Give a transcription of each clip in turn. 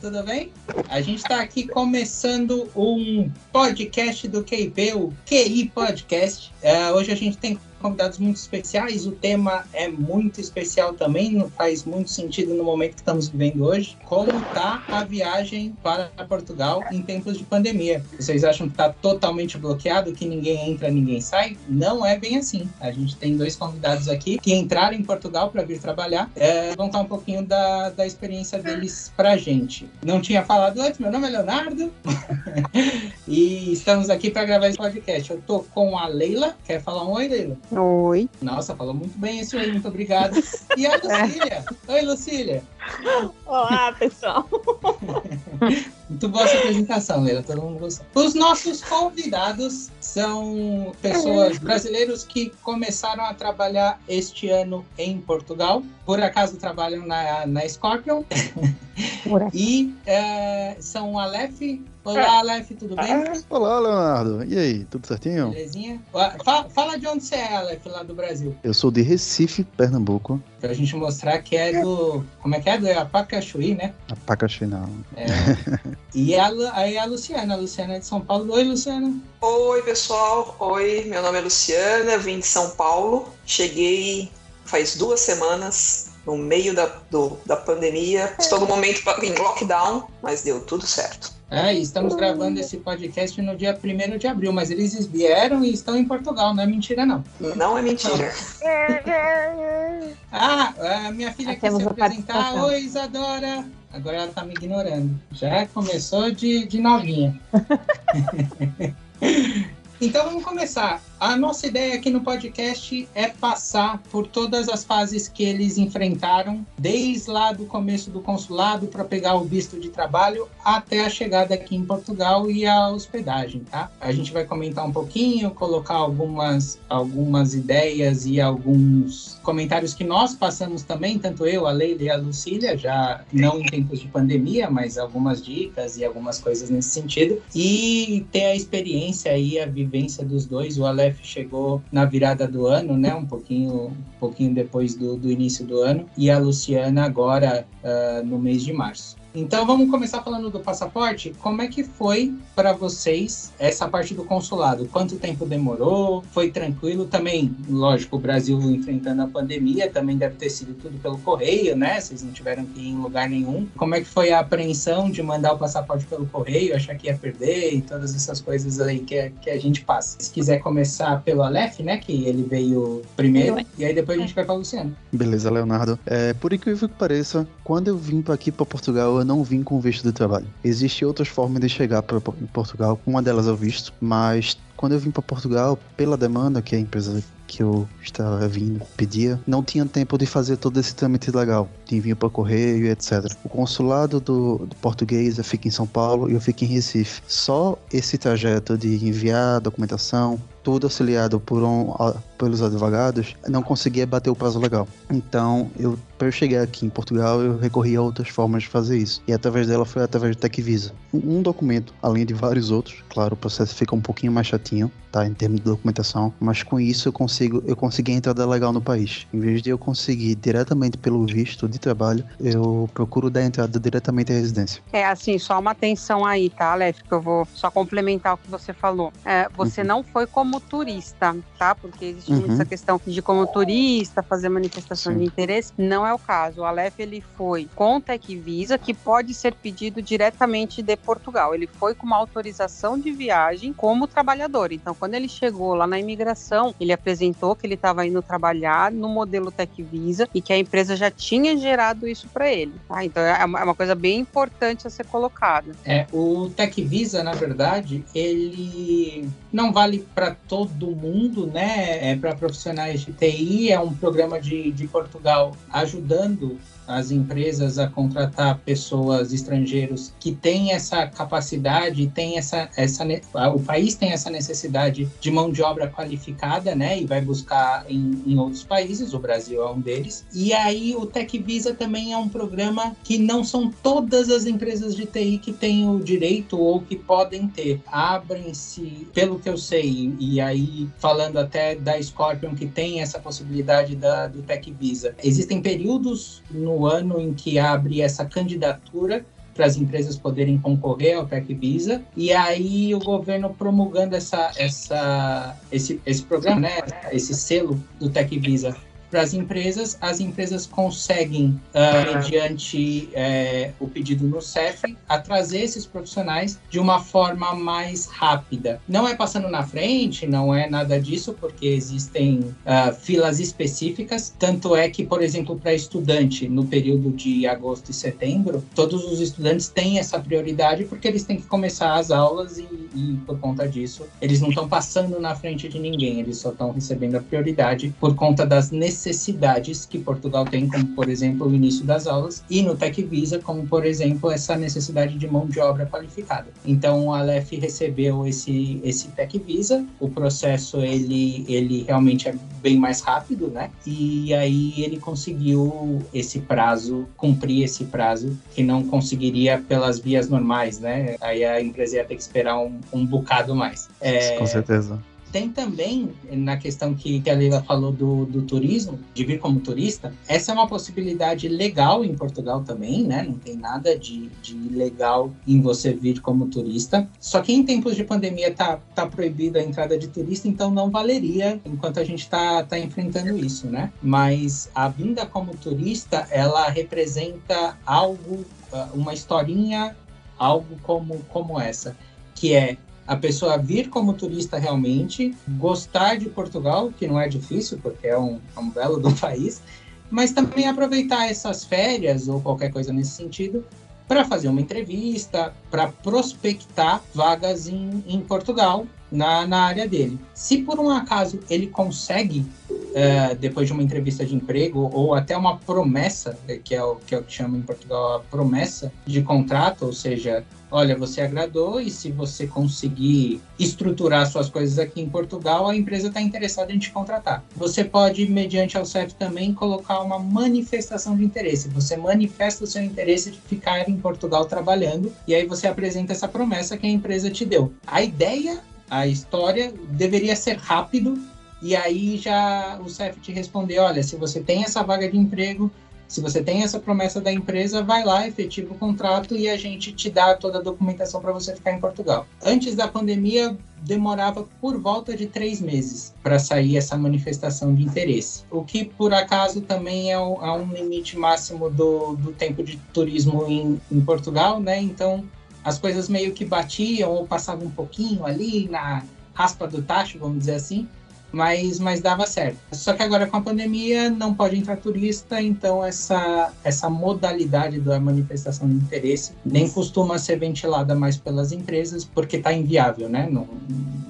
Tudo bem? A gente está aqui começando um podcast do QIP, o QI Podcast. Uh, hoje a gente tem convidados muito especiais. O tema é muito especial também, não faz muito sentido no momento que estamos vivendo hoje. Como está a viagem para Portugal em tempos de pandemia? Vocês acham que está totalmente bloqueado, que ninguém entra, ninguém sai? Não é bem assim. A gente tem dois convidados aqui que entraram em Portugal para vir trabalhar. É, contar um pouquinho da, da experiência deles para a gente. Não tinha falado antes, meu nome é Leonardo e estamos aqui para gravar esse podcast. Eu tô com a Leila. Quer falar um oi, Leila? Oi. Nossa, falou muito bem esse oi, muito obrigado. E a Lucília? Oi, Lucília. Olá, pessoal. muito boa essa apresentação, Leila. Todo mundo gostou. Os nossos convidados são pessoas brasileiros que começaram a trabalhar este ano em Portugal. Por acaso trabalham na, na Scorpion. e é, são Aleph, Olá, é. Aleph, tudo bem? Ah, olá, Leonardo. E aí, tudo certinho? Belezinha? Fala, fala, de onde você é, Aleph, lá do Brasil. Eu sou de Recife, Pernambuco. Pra gente mostrar que é do. Como é que é? Do Apacachuí, né? Apacachuí, não. É. e a, aí a Luciana. A Luciana é de São Paulo. Oi, Luciana. Oi, pessoal. Oi, meu nome é Luciana, vim de São Paulo. Cheguei faz duas semanas no meio da, do, da pandemia. Estou no momento em lockdown, mas deu tudo certo. É, estamos gravando esse podcast no dia 1 de abril, mas eles vieram e estão em Portugal, não é mentira, não. Não é mentira. ah, a minha filha quer se apresentar. Oi, Isadora. Agora ela tá me ignorando. Já começou de, de novinha. então vamos começar. A nossa ideia aqui no podcast é passar por todas as fases que eles enfrentaram, desde lá do começo do consulado para pegar o visto de trabalho até a chegada aqui em Portugal e a hospedagem, tá? A gente vai comentar um pouquinho, colocar algumas, algumas ideias e alguns comentários que nós passamos também, tanto eu, a Leila e a Lucília, já não em tempos de pandemia, mas algumas dicas e algumas coisas nesse sentido. E ter a experiência e a vivência dos dois, o Aleph chegou na virada do ano, né? Um pouquinho, um pouquinho depois do, do início do ano, e a Luciana agora uh, no mês de março. Então vamos começar falando do passaporte. Como é que foi para vocês essa parte do consulado? Quanto tempo demorou? Foi tranquilo? Também, lógico, o Brasil enfrentando a pandemia, também deve ter sido tudo pelo correio, né? Vocês não tiveram que ir em lugar nenhum. Como é que foi a apreensão de mandar o passaporte pelo correio, achar que ia perder e todas essas coisas aí que, que a gente passa? Se quiser começar pelo Aleph, né? Que ele veio primeiro, e aí depois a gente vai para o Luciano. Beleza, Leonardo. É, por incrível que pareça, quando eu vim para aqui para Portugal, não vim com visto de trabalho. Existem outras formas de chegar para Portugal, uma delas é o visto, mas quando eu vim para Portugal, pela demanda que a empresa que eu estava vindo pedia, não tinha tempo de fazer todo esse trâmite legal, de envio para correio, etc. O consulado do, do português fica em São Paulo e eu fico em Recife. Só esse trajeto de enviar documentação, tudo auxiliado por um, pelos advogados, não conseguia bater o prazo legal. Então, eu para eu chegar aqui em Portugal, eu recorri a outras formas de fazer isso. E através dela foi através do TechVisa. Um documento, além de vários outros. Claro, o processo fica um pouquinho mais chatinho, pouquinho tá? Em termos de documentação. Mas com isso eu consigo, eu consegui a entrada legal no país. Em vez de eu conseguir diretamente pelo visto de trabalho, eu procuro dar entrada diretamente à residência. É assim, só uma atenção aí, tá, Aleph? Que eu vou só complementar o que você falou. É, você uhum. não foi como turista, tá? Porque existe uhum. muito essa questão de como turista fazer manifestação Sim. de interesse. Não é o caso. O Aleph ele foi com Tech Visa, que pode ser pedido diretamente de Portugal. Ele foi com uma autorização de viagem como trabalhador. Então, quando ele chegou lá na imigração, ele apresentou que ele estava indo trabalhar no modelo Tech Visa e que a empresa já tinha gerado isso para ele. Tá? Então, é uma, é uma, coisa bem importante a ser colocada. É, o Tech Visa, na verdade, ele não vale para todo mundo, né? É para profissionais de TI, é um programa de, de Portugal ajudando as empresas a contratar pessoas estrangeiros que têm essa capacidade, tem essa, essa o país tem essa necessidade de mão de obra qualificada, né? E vai buscar em, em outros países, o Brasil é um deles. E aí o Tech Visa também é um programa que não são todas as empresas de TI que têm o direito ou que podem ter. Abrem-se, pelo que eu sei, e aí falando até da Scorpion que tem essa possibilidade da, do Tech Visa, existem períodos no ano em que abre essa candidatura para as empresas poderem concorrer ao Tech Visa. E aí o governo promulgando essa, essa, esse, esse programa, né, esse selo do Tech Visa para as empresas, as empresas conseguem, uh, mediante é, o pedido no CEF, trazer esses profissionais de uma forma mais rápida. Não é passando na frente, não é nada disso, porque existem uh, filas específicas. Tanto é que, por exemplo, para estudante, no período de agosto e setembro, todos os estudantes têm essa prioridade porque eles têm que começar as aulas e, e por conta disso, eles não estão passando na frente de ninguém, eles só estão recebendo a prioridade por conta das necessidades necessidades que Portugal tem, como por exemplo o início das aulas, e no Tech Visa, como por exemplo essa necessidade de mão de obra qualificada. Então a Aleph recebeu esse esse Tech Visa, o processo ele ele realmente é bem mais rápido, né? E aí ele conseguiu esse prazo, cumprir esse prazo que não conseguiria pelas vias normais, né? Aí a empresa ia ter que esperar um, um bocado mais. É, Com certeza. Tem também, na questão que, a Leila falou do, do turismo, de vir como turista, essa é uma possibilidade legal em Portugal também, né? Não tem nada de, de ilegal em você vir como turista. Só que em tempos de pandemia tá, tá proibida a entrada de turista, então não valeria enquanto a gente tá, tá enfrentando isso, né? Mas a vinda como turista, ela representa algo, ah, uma historinha, algo como, como essa, que é a pessoa vir como turista realmente, gostar de Portugal, que não é difícil, porque é um, é um belo do país, mas também aproveitar essas férias ou qualquer coisa nesse sentido para fazer uma entrevista, para prospectar vagas em, em Portugal na, na área dele. Se por um acaso ele consegue, é, depois de uma entrevista de emprego ou até uma promessa, que é o que, é o que chama em Portugal a promessa de contrato, ou seja, olha, você agradou e se você conseguir estruturar suas coisas aqui em Portugal, a empresa está interessada em te contratar. Você pode, mediante ao CEF também, colocar uma manifestação de interesse. Você manifesta o seu interesse de ficar em Portugal trabalhando e aí você apresenta essa promessa que a empresa te deu. A ideia, a história deveria ser rápido e aí já o CEF te responder, olha, se você tem essa vaga de emprego, se você tem essa promessa da empresa, vai lá, efetiva o contrato e a gente te dá toda a documentação para você ficar em Portugal. Antes da pandemia, demorava por volta de três meses para sair essa manifestação de interesse, o que por acaso também é um, é um limite máximo do, do tempo de turismo em, em Portugal, né? Então as coisas meio que batiam ou passavam um pouquinho ali na raspa do tacho, vamos dizer assim, mas, mas dava certo. Só que agora com a pandemia não pode entrar turista, então essa, essa modalidade da manifestação de interesse nem costuma ser ventilada mais pelas empresas, porque está inviável, né? Não,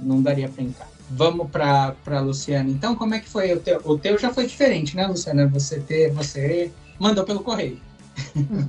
não daria para entrar. Vamos para a Luciana. Então, como é que foi o teu? O teu já foi diferente, né, Luciana? Você ter, você mandou pelo correio.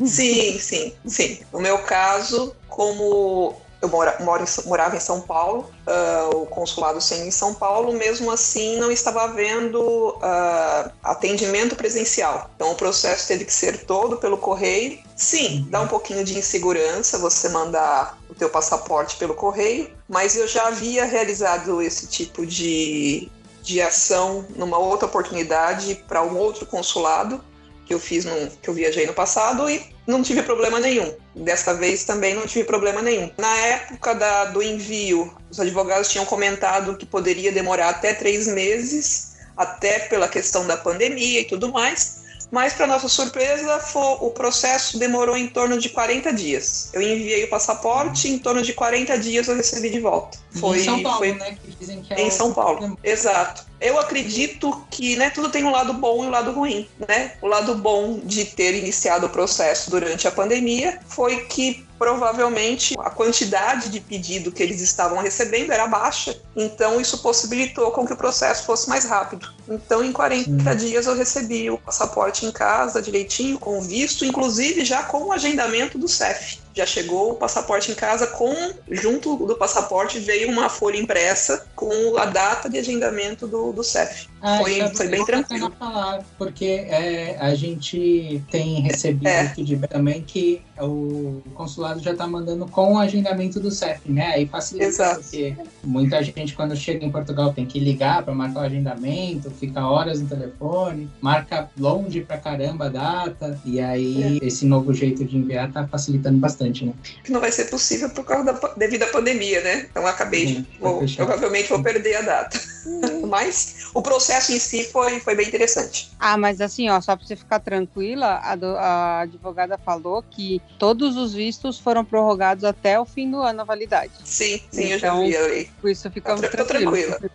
Sim, sim, sim. No meu caso, como eu mora, moro em, morava em São Paulo, uh, o consulado sendo em São Paulo, mesmo assim não estava havendo uh, atendimento presencial. Então o processo teve que ser todo pelo correio. Sim, dá um pouquinho de insegurança você mandar o teu passaporte pelo correio, mas eu já havia realizado esse tipo de, de ação numa outra oportunidade para um outro consulado que eu fiz no, que eu viajei no passado e não tive problema nenhum. Desta vez também não tive problema nenhum. Na época da, do envio, os advogados tinham comentado que poderia demorar até três meses, até pela questão da pandemia e tudo mais. Mas, para nossa surpresa, foi, o processo demorou em torno de 40 dias. Eu enviei o passaporte, em torno de 40 dias eu recebi de volta. Foi, em São Paulo, foi... né? Que dizem que é em São Paulo, exato. Eu acredito que né, tudo tem um lado bom e um lado ruim. Né? O lado bom de ter iniciado o processo durante a pandemia foi que provavelmente a quantidade de pedido que eles estavam recebendo era baixa, então isso possibilitou com que o processo fosse mais rápido. Então, em 40 Sim. dias eu recebi o passaporte em casa direitinho, com visto, inclusive já com o agendamento do CEF já chegou o passaporte em casa com junto do passaporte veio uma folha impressa com a data de agendamento do, do CEF. Ah, foi, foi bem tranquilo. Falar, porque é, a gente tem recebido é. feedback também que o consulado já está mandando com o agendamento do CEF, né? Aí facilita, Exato. porque muita gente, quando chega em Portugal, tem que ligar para marcar o agendamento, fica horas no telefone, marca longe pra caramba a data, e aí é. esse novo jeito de enviar está facilitando bastante, né? Que não vai ser possível por causa da, devido à pandemia, né? Então acabei, de, vou, provavelmente vou perder a data. Mas o processo em si foi, foi bem interessante. Ah, mas assim, ó, só para você ficar tranquila, a, do, a advogada falou que todos os vistos foram prorrogados até o fim do ano a validade. Sim, sim, então, eu já vi aí. Por isso ficamos tô, tranquila.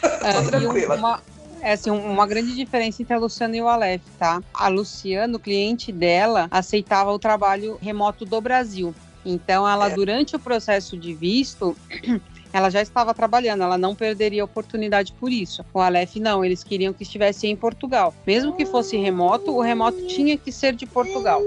É, tranquila. Uma, é assim, uma grande diferença entre a Luciana e o Aleph, tá? A Luciana, o cliente dela, aceitava o trabalho remoto do Brasil. Então, ela, é. durante o processo de visto, ela já estava trabalhando, ela não perderia a oportunidade por isso. O Aleph não, eles queriam que estivesse em Portugal. Mesmo que fosse remoto, o remoto tinha que ser de Portugal.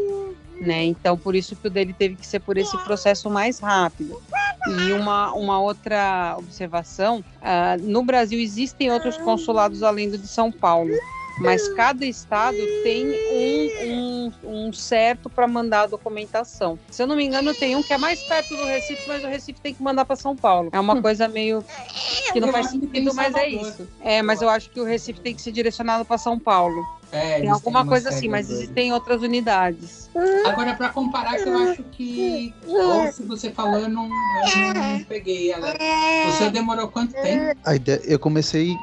Né? Então, por isso que o dele teve que ser por esse processo mais rápido. E uma, uma outra observação: uh, no Brasil existem outros consulados além do de São Paulo mas cada estado tem um, um, um certo para mandar a documentação. Se eu não me engano, tem um que é mais perto do Recife, mas o Recife tem que mandar para São Paulo. É uma coisa meio que não faz sentido, mas é isso. É, mas eu acho que o Recife tem que ser direcionado para São Paulo. É, tem alguma coisa assim, mas existem outras unidades. Agora, para comparar, que eu acho que, ou se você falou, eu não, peguei ela. Senhor demorou quanto tempo? A ideia, eu comecei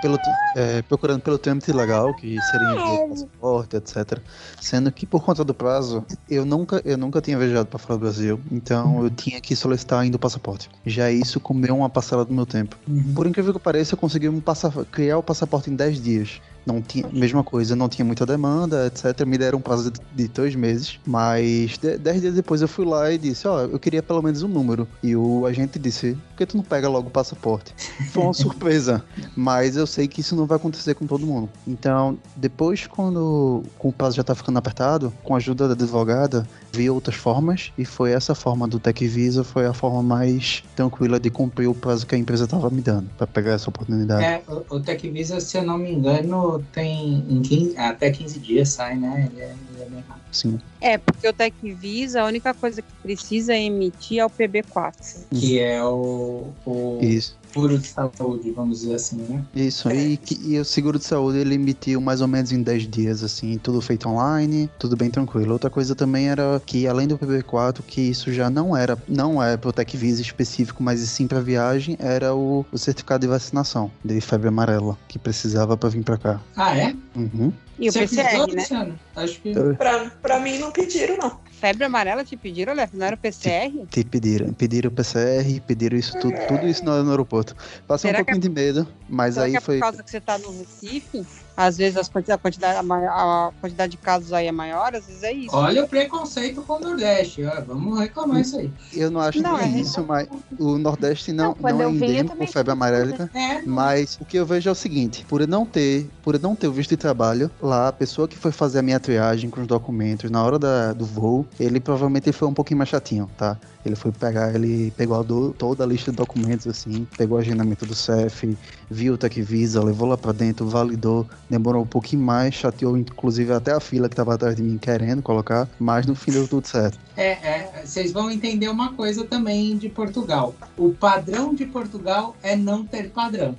pelo, é, procurando pelo trâmite legal, que seria envio passaporte, etc. Sendo que por conta do prazo, eu nunca, eu nunca tinha viajado para fora do Brasil, então eu tinha que solicitar ainda o passaporte. Já isso comeu uma parcela do meu tempo. Uhum. Por incrível que pareça, eu consegui um criar o passaporte em 10 dias não tinha, mesma coisa, não tinha muita demanda, etc. Me deram um prazo de, de dois meses, mas de, dez dias depois eu fui lá e disse, ó, oh, eu queria pelo menos um número. E o agente disse, por que tu não pega logo o passaporte? Foi uma surpresa, mas eu sei que isso não vai acontecer com todo mundo. Então, depois quando com o prazo já tá ficando apertado, com a ajuda da advogada, vi outras formas e foi essa forma do Tech Visa foi a forma mais tranquila de cumprir o prazo que a empresa estava me dando para pegar essa oportunidade. É, o, o Tech Visa, se eu não me engano, tem em 15, até 15 dias sai, né? Ele é, ele é bem rápido. Sim. É, porque o Tech Visa, a única coisa que precisa emitir é o PB4. Que é o, o Isso. Seguro de saúde, vamos dizer assim, né? Isso, é. e, e o seguro de saúde ele emitiu mais ou menos em 10 dias, assim, tudo feito online, tudo bem tranquilo. Outra coisa também era que, além do PB4, que isso já não era, não é pro Tech Visa específico, mas sim para viagem, era o, o certificado de vacinação de febre amarela, que precisava para vir para cá. Ah, é? Uhum. E o Você PCR, né? Acho que... Pra, pra mim não pediram, não. Febre amarela te pediram, Léo? Não era o PCR? Te, te, pediram. Pediram o PCR, pediram isso tudo, tudo isso no, no aeroporto. Passei Será um pouquinho é, de medo, mas aí é foi... por causa que você tá no Recife? Às vezes as quantidade, a, quantidade, a quantidade de casos aí é maior, às vezes é isso. Olha o preconceito com o Nordeste, ó, vamos reclamar isso aí. Eu não acho não, que é isso, mas o Nordeste não, não, não é endêmico com febre amarela, é, mas o que eu vejo é o seguinte, por eu não ter, por eu não ter o visto de trabalho, lá a pessoa que foi fazer a minha triagem com os documentos na hora da, do voo, ele provavelmente foi um pouquinho mais chatinho, tá? Ele foi pegar, ele pegou a do, toda a lista de documentos, assim, pegou o agendamento do CEF, viu o Tech Visa, levou lá pra dentro, validou, demorou um pouquinho mais, chateou inclusive até a fila que tava atrás de mim querendo colocar, mas no fim deu tudo certo. É, é, vocês vão entender uma coisa também de Portugal. O padrão de Portugal é não ter padrão.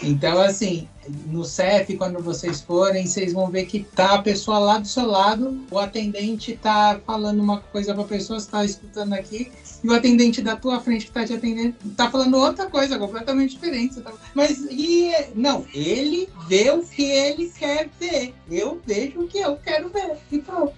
então, assim, no CEF, quando vocês forem, vocês vão ver que tá a pessoa lá do seu lado, o atendente tá falando uma coisa pra pessoa, você tá escutando aqui, e o atendente da tua frente que tá te atendendo tá falando outra coisa completamente diferente. Tá... Mas, e, não, ele vê o que ele quer ver. Eu vejo o que eu quero ver. E pronto.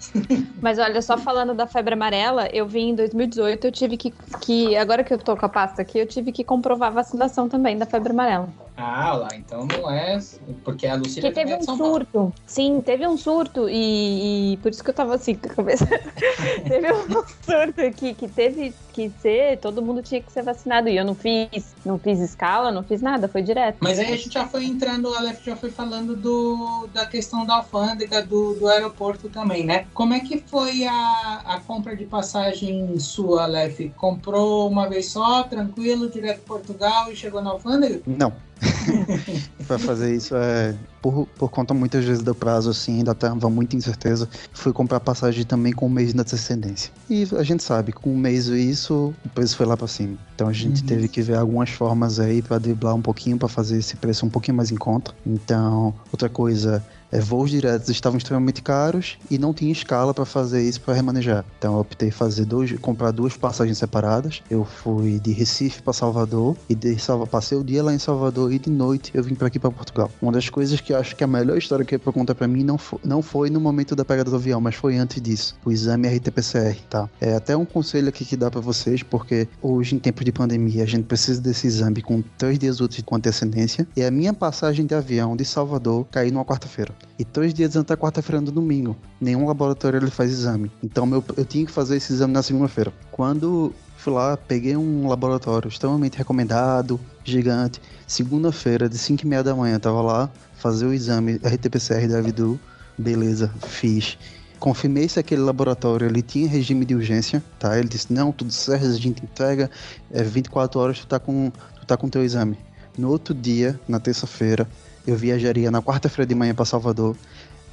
Mas olha, só falando da febre amarela, eu vim em 2018, eu tive que, que. Agora que eu tô com a pasta aqui, eu tive que comprovar a vacinação também da febre amarela. Ah, lá, então não é. Porque a Lucília que teve é um surto. Paulo. Sim, teve um surto, e, e, por isso que eu tava assim com a cabeça. teve um surto que, que teve que ser, todo mundo tinha que ser vacinado. E eu não fiz, não fiz escala, não fiz nada, foi direto. Mas aí a gente já foi entrando, o Aleph já foi falando do, da questão da alfândega, do, do aeroporto também, né? Como é que foi a, a compra de passagem sua, Aleph? Comprou uma vez só, tranquilo, direto para Portugal e chegou na alfândega? Não. para fazer isso é por, por conta muitas vezes do prazo, assim, ainda tava muita incerteza. Fui comprar passagem também com um mês de antecedência. E a gente sabe, com um mês isso, o preço foi lá para cima. Então a gente uhum. teve que ver algumas formas aí para driblar um pouquinho, para fazer esse preço um pouquinho mais em conta. Então, outra coisa é, voos diretos estavam extremamente caros e não tinha escala para fazer isso para remanejar. Então eu optei fazer dois, comprar duas passagens separadas. Eu fui de Recife para Salvador e de Salva, passei o dia lá em Salvador e de noite eu vim para aqui para Portugal. Uma das coisas que eu acho que a melhor história que para contar para mim não foi, não foi no momento da pegada do avião, mas foi antes disso, o exame RT-PCR, tá? É até um conselho aqui que dá para vocês, porque hoje em tempos de pandemia a gente precisa desse exame com três dias úteis com antecedência. E a minha passagem de avião de Salvador caiu numa quarta-feira. E dois dias antes da quarta-feira no domingo. Nenhum laboratório ele faz exame. Então meu, eu tinha que fazer esse exame na segunda-feira. Quando fui lá, peguei um laboratório extremamente recomendado, gigante. Segunda-feira, de 5 e meia da manhã, tava lá, fazer o exame RT-PCR da Vidu. Beleza, fiz. Confirmei se aquele laboratório ele tinha regime de urgência, tá? Ele disse, não, tudo certo, a gente entrega, é 24 horas tu tá com, tu tá com teu exame. No outro dia, na terça-feira, eu viajaria na quarta-feira de manhã para Salvador.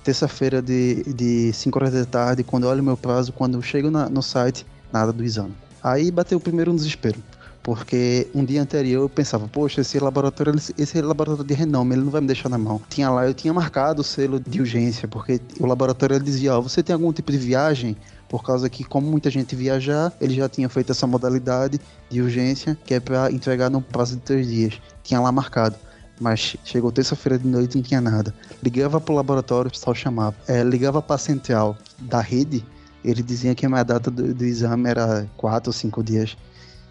Terça-feira de, de 5 horas da tarde, quando eu olho meu prazo, quando eu chego na, no site, nada do exame. Aí bateu o primeiro desespero. Porque um dia anterior eu pensava, poxa, esse laboratório, esse laboratório de renome, ele não vai me deixar na mão. Tinha lá, eu tinha marcado o selo de urgência, porque o laboratório dizia, ó, oh, você tem algum tipo de viagem? Por causa que, como muita gente viajar, ele já tinha feito essa modalidade de urgência, que é para entregar no prazo de três dias. Tinha lá marcado mas chegou terça-feira de noite e não tinha nada. Ligava pro laboratório, o pessoal chamava. É, ligava pra central da rede, ele dizia que a minha data do, do exame era quatro ou cinco dias.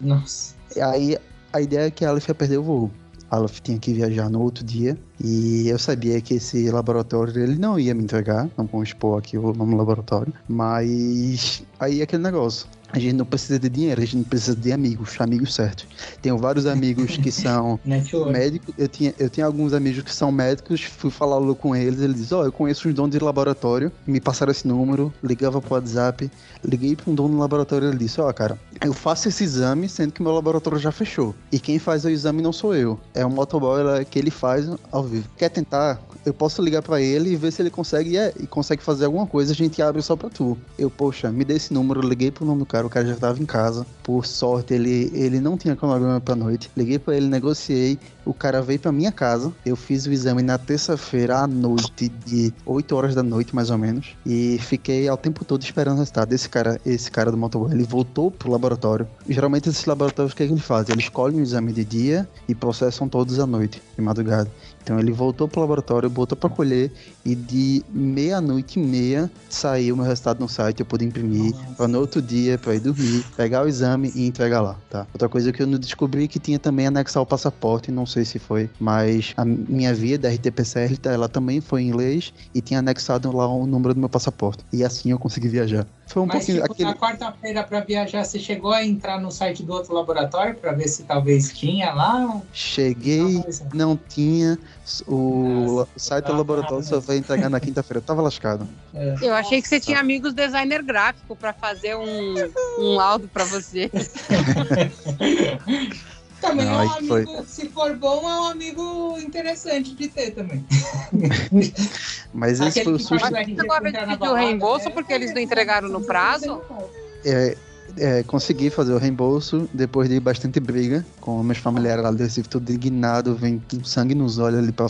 Nossa. E aí a ideia é que a Aleph ia perder o voo. A Aleph tinha que viajar no outro dia e eu sabia que esse laboratório ele não ia me entregar, não vou expor aqui o nome do laboratório, mas aí aquele negócio. A gente não precisa de dinheiro, a gente precisa de amigos, amigos certos. Tenho vários amigos que são médicos. Eu tinha, eu tinha alguns amigos que são médicos, fui falar com eles, eles dizem, ó, oh, eu conheço uns donos de laboratório, me passaram esse número, ligava pro WhatsApp, liguei para um dono do laboratório, ele disse, ó, oh, cara, eu faço esse exame, sendo que meu laboratório já fechou. E quem faz o exame não sou eu, é um motoboy que ele faz ao vivo. Quer tentar? Eu posso ligar para ele e ver se ele consegue é, e consegue fazer alguma coisa, a gente abre só pra tu. Eu, poxa, me dê esse número, liguei pro nome do cara cara, o cara já tava em casa. Por sorte, ele, ele não tinha cronograma pra noite. Liguei pra ele, negociei. O cara veio pra minha casa. Eu fiz o exame na terça-feira à noite, de 8 horas da noite, mais ou menos. E fiquei ao tempo todo esperando o resultado. Esse cara, esse cara do motoboy, ele voltou pro laboratório. Geralmente, esses laboratórios, o que, é que eles fazem? Eles escolhem o exame de dia e processam todos à noite, de madrugada. Então ele voltou pro laboratório, botou para colher e de meia-noite e meia saiu meu resultado no site, eu pude imprimir para no outro dia para ir dormir, pegar o exame e entregar lá, tá? Outra coisa que eu não descobri que tinha também anexar o passaporte, não sei se foi, mas a minha via da RT-PCR, ela também foi em inglês e tinha anexado lá o número do meu passaporte. E assim eu consegui viajar. Foi um Mas, pouquinho. Tipo, aquele... na quarta-feira para viajar, você chegou a entrar no site do outro laboratório para ver se talvez tinha lá? Cheguei, não, não tinha. O Nossa, site do laboratório só vai entregar na quinta-feira. Eu tava lascado. É. Eu achei que você tinha amigos designer gráfico para fazer um, um laudo para você. Também não, é um amigo, foi... se for bom, é um amigo interessante de ter também. Mas esse foi o susto. Mas agora pediu o reembolso né? porque eles não entregaram no prazo? É, é, consegui fazer o reembolso depois de bastante briga com meus familiares lá do Recife, tudo indignado, vem com sangue nos olhos ali para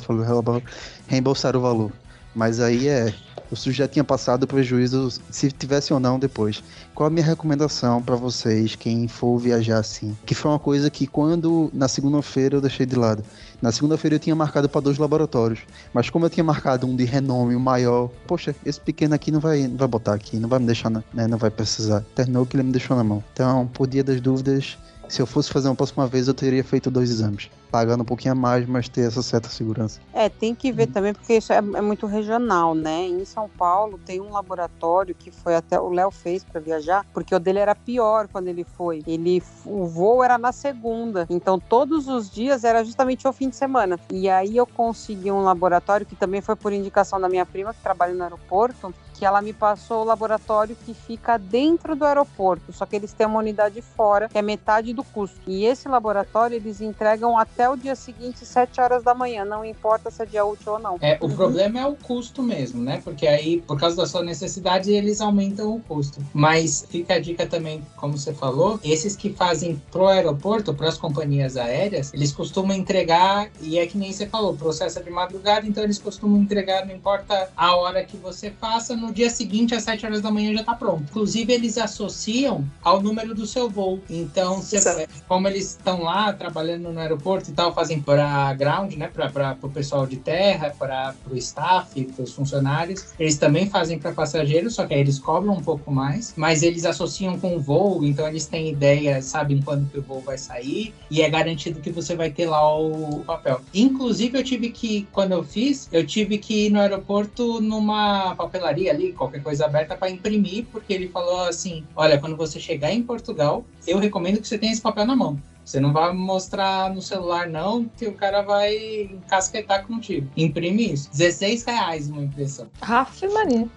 reembolsar o valor. Mas aí é o já tinha passado o prejuízo se tivesse ou não depois. Qual a minha recomendação para vocês, quem for viajar assim? Que foi uma coisa que quando na segunda-feira eu deixei de lado. Na segunda-feira eu tinha marcado para dois laboratórios, mas como eu tinha marcado um de renome, o maior, poxa, esse pequeno aqui não vai, não vai botar aqui, não vai me deixar, né? Não vai precisar. Terminou que ele me deixou na mão. Então, por dia das dúvidas, se eu fosse fazer uma próxima vez, eu teria feito dois exames. Pagando um pouquinho a mais, mas ter essa certa segurança. É, tem que ver uhum. também, porque isso é, é, muito regional, né? Em São Paulo tem um laboratório que foi até o Léo fez para viajar, porque o dele era pior quando ele foi. Ele o voo era na segunda, então todos os dias era justamente o fim de semana. E aí eu consegui um laboratório que também foi por indicação da minha prima que trabalha no aeroporto, que ela me passou o laboratório que fica dentro do aeroporto, só que eles têm uma unidade fora, que é metade do custo. E esse laboratório eles entregam até o dia seguinte, 7 horas da manhã, não importa se é dia útil ou não. É, o problema é o custo mesmo, né? Porque aí, por causa da sua necessidade, eles aumentam o custo. Mas fica a dica também, como você falou, esses que fazem pro aeroporto, para as companhias aéreas, eles costumam entregar, e é que nem você falou, processo é de madrugada, então eles costumam entregar, não importa a hora que você faça, no dia seguinte, às 7 horas da manhã, já está pronto. Inclusive, eles associam ao número do seu voo. Então, você, como eles estão lá trabalhando no aeroporto e tal, fazem para ground, né, para o pessoal de terra, para o staff, para os funcionários, eles também fazem para passageiros, só que aí eles cobram um pouco mais, mas eles associam com o voo, então eles têm ideia, sabem quando que o voo vai sair e é garantido que você vai ter lá o papel. Inclusive, eu tive que, quando eu fiz, eu tive que ir no aeroporto numa papelaria ali, qualquer coisa aberta, para imprimir, porque ele falou assim: olha, quando você chegar em Portugal, eu recomendo que você tenha esse papel na mão. Você não vai mostrar no celular, não, que o cara vai encasquetar contigo. Imprime isso. 16 reais uma impressão. Aff, Maria.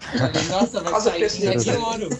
Nossa, vai sair de ouro.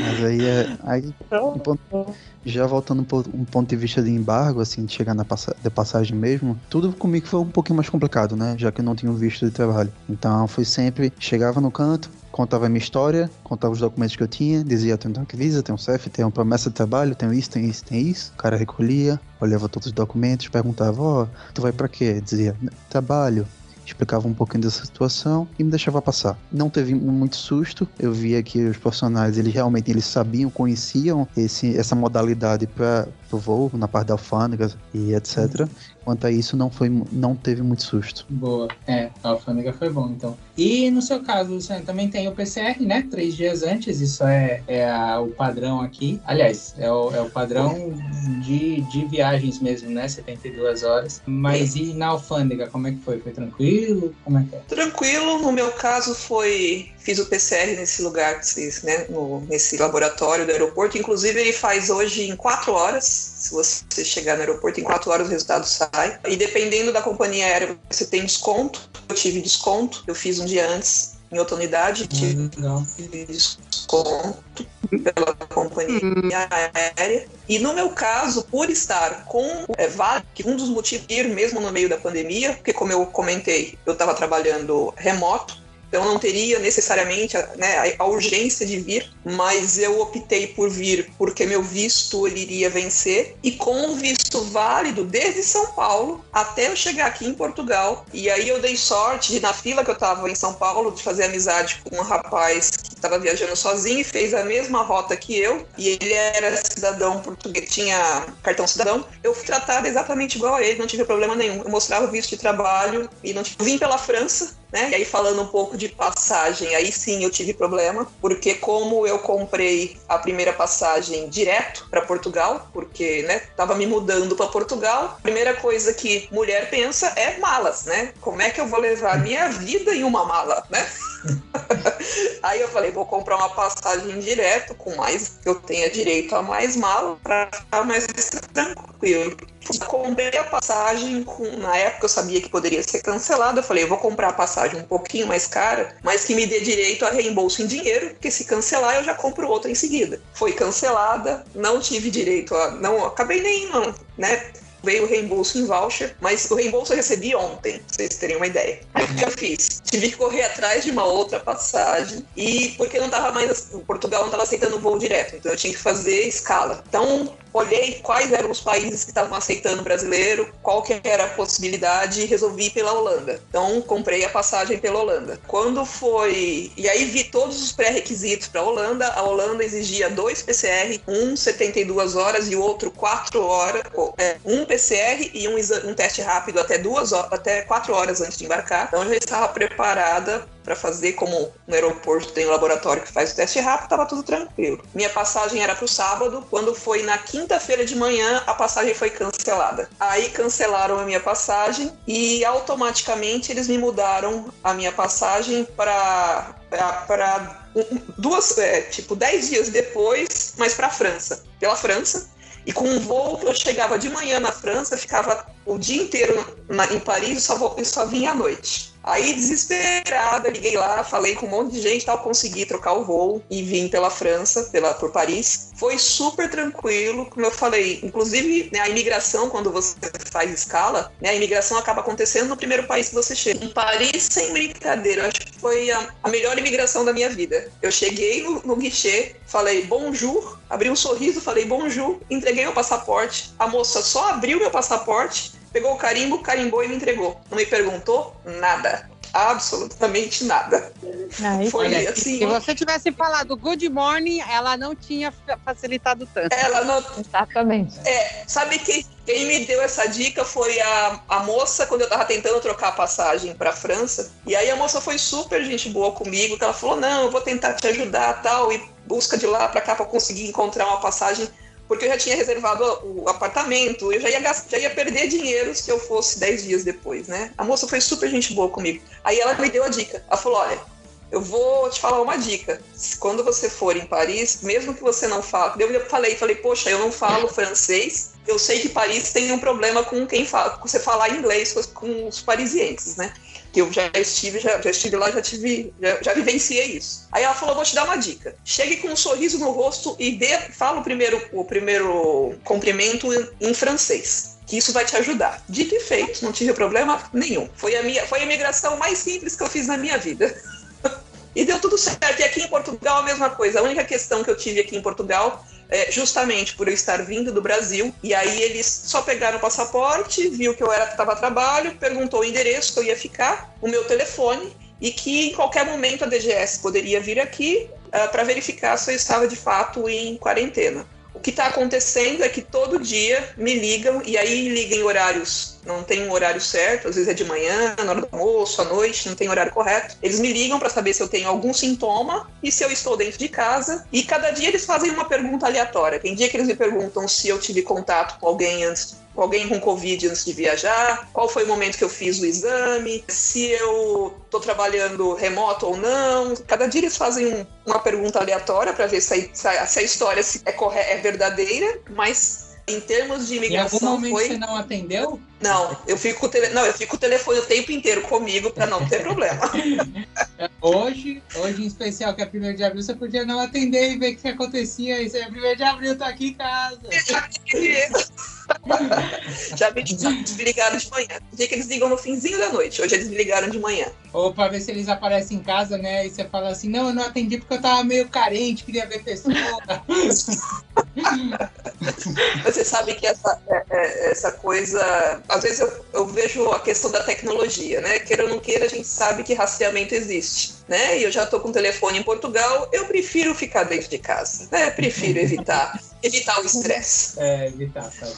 Mas aí, é, aí um ponto, já voltando por um ponto de vista de embargo, assim, de chegar na passa de passagem mesmo, tudo comigo foi um pouquinho mais complicado, né? Já que eu não tinha um visto de trabalho. Então foi sempre, chegava no canto, contava a minha história, contava os documentos que eu tinha, dizia, tenho um visa, tenho um CEF, tenho uma promessa de trabalho, tenho isso, tenho isso, tenho isso. O cara recolhia, olhava todos os documentos, perguntava, ó, oh, tu vai para quê? Dizia, trabalho explicava um pouquinho dessa situação e me deixava passar. Não teve muito susto, eu via que os profissionais, eles realmente eles sabiam, conheciam esse, essa modalidade para o voo, na parte da alfândega e etc. Uhum. Quanto a isso, não, foi, não teve muito susto. Boa, é, a alfândega foi bom, então. E no seu caso, Luciano, também tem o PCR, né? Três dias antes, isso é, é a, o padrão aqui. Aliás, é o, é o padrão de, de viagens mesmo, né? 72 horas. Mas e na alfândega, como é que foi? Foi tranquilo? Como é que é? Tranquilo, no meu caso foi fiz o PCR nesse lugar, né, no, nesse laboratório do aeroporto. Inclusive, ele faz hoje em quatro horas. Se você chegar no aeroporto, em quatro horas o resultado sai. E dependendo da companhia aérea, você tem desconto. Eu tive desconto, eu fiz um dia antes em outra unidade, tive desconto pela companhia aérea. E no meu caso, por estar com é, Vale, que um dos motivos ir mesmo no meio da pandemia, porque como eu comentei, eu estava trabalhando remoto, então não teria necessariamente né, a, urgência de vir, mas eu optei por vir porque meu visto ele iria vencer e com o visto válido desde São Paulo até eu chegar aqui em Portugal. E aí eu dei sorte de na fila que eu estava em São Paulo de fazer amizade com um rapaz que estava viajando sozinho e fez a mesma rota que eu e ele era cidadão português, tinha cartão cidadão. Eu fui tratada exatamente igual a ele, não tive problema nenhum. Eu mostrava o visto de trabalho e não tive... vim pela França né? E aí falando um pouco de passagem, aí sim eu tive problema, porque como eu comprei a primeira passagem direto para Portugal, porque, né, tava me mudando para Portugal, a primeira coisa que mulher pensa é malas, né? Como é que eu vou levar minha vida em uma mala, né? Aí eu falei, vou comprar uma passagem direto com mais, que eu tenha direito a mais mala para ficar mais tranquilo. Comprei a passagem com, na época eu sabia que poderia ser cancelada. Eu falei, eu vou comprar a passagem um pouquinho mais cara, mas que me dê direito a reembolso em dinheiro, porque se cancelar eu já compro outra em seguida. Foi cancelada, não tive direito a, não acabei nem não, né? Veio o reembolso em voucher, mas o reembolso eu recebi ontem, pra vocês terem uma ideia. O que eu fiz? Tive que correr atrás de uma outra passagem e porque não tava mais, Portugal não tava aceitando voo direto, então eu tinha que fazer escala. Então olhei quais eram os países que estavam aceitando brasileiro, qual que era a possibilidade e resolvi pela Holanda. Então comprei a passagem pela Holanda. Quando foi e aí vi todos os pré-requisitos para a Holanda, a Holanda exigia dois PCR, um 72 horas e o outro 4 horas, é, um PCR e um, um teste rápido até duas até quatro horas antes de embarcar. Então eu já estava preparada para fazer, como no aeroporto tem um laboratório que faz o teste rápido, estava tudo tranquilo. Minha passagem era para o sábado, quando foi na quinta-feira de manhã, a passagem foi cancelada. Aí cancelaram a minha passagem e automaticamente eles me mudaram a minha passagem para para duas, é, tipo, dez dias depois, mas para a França, pela França. E com um voo que eu chegava de manhã na França, ficava o dia inteiro na, em Paris e só, só vim à noite. Aí, desesperada, liguei lá, falei com um monte de gente, tal, consegui trocar o voo e vim pela França, pela, por Paris. Foi super tranquilo, como eu falei. Inclusive, né, a imigração, quando você faz escala, né, a imigração acaba acontecendo no primeiro país que você chega. Em Paris, sem brincadeira, acho que foi a, a melhor imigração da minha vida. Eu cheguei no, no guichê, falei bonjour, abri um sorriso, falei bonjour, entreguei meu passaporte. A moça só abriu meu passaporte pegou o carimbo, carimbou e me entregou. Não me perguntou nada. Absolutamente nada. Foi olha, assim. Se você tivesse falado good morning, ela não tinha facilitado tanto. Ela não. Exatamente. É, sabe que quem me deu essa dica foi a, a moça quando eu tava tentando trocar a passagem para França. E aí a moça foi super gente boa comigo, que ela falou: "Não, eu vou tentar te ajudar, tal, e busca de lá para cá para conseguir encontrar uma passagem porque eu já tinha reservado o apartamento, eu já ia, gastar, já ia perder dinheiro se eu fosse 10 dias depois, né? A moça foi super gente boa comigo. Aí ela me deu a dica. Ela falou: olha, eu vou te falar uma dica. Quando você for em Paris, mesmo que você não fale. Eu falei, falei, poxa, eu não falo francês. Eu sei que Paris tem um problema com quem fala, com você falar inglês com os parisienses, né? Que eu já estive, já, já estive lá, já tive, já, já, vivenciei isso. Aí ela falou, vou te dar uma dica. Chegue com um sorriso no rosto e dê, fala o primeiro, o primeiro cumprimento em, em francês que isso vai te ajudar. Dito e feito, não tive problema nenhum. Foi a minha, foi a imigração mais simples que eu fiz na minha vida. e deu tudo certo. E aqui em Portugal a mesma coisa. A única questão que eu tive aqui em Portugal é, justamente por eu estar vindo do Brasil. E aí eles só pegaram o passaporte, viu que eu era estava a trabalho, perguntou o endereço que eu ia ficar, o meu telefone e que em qualquer momento a DGS poderia vir aqui uh, para verificar se eu estava de fato em quarentena. O que está acontecendo é que todo dia me ligam, e aí ligam em horários, não tem um horário certo, às vezes é de manhã, na hora do almoço, à noite, não tem horário correto. Eles me ligam para saber se eu tenho algum sintoma e se eu estou dentro de casa. E cada dia eles fazem uma pergunta aleatória. Tem dia que eles me perguntam se eu tive contato com alguém antes alguém com Covid antes de viajar, qual foi o momento que eu fiz o exame, se eu estou trabalhando remoto ou não. Cada dia eles fazem um, uma pergunta aleatória para ver se a, se a história é, corre, é verdadeira, mas em termos de imigração. Em algum momento foi... você não atendeu? Não, eu fico com tele... não, eu fico o telefone o tempo inteiro comigo para não ter problema. hoje, hoje em especial, que é 1 de abril, você podia não atender e ver o que acontecia. Isso é 1 de abril, tô aqui em casa. Já me desligaram de manhã. Dia que eles ligam no finzinho da noite. Hoje eles me ligaram de manhã. Ou pra ver se eles aparecem em casa, né? E você fala assim: não, eu não atendi porque eu tava meio carente, queria ver pessoa. você sabe que essa, é, é, essa coisa. Às vezes eu, eu vejo a questão da tecnologia, né? Queira ou não queira, a gente sabe que rastreamento existe. Né? E eu já tô com o telefone em Portugal, eu prefiro ficar dentro de casa, né? Prefiro evitar evitar o estresse. É, evitar, sabe?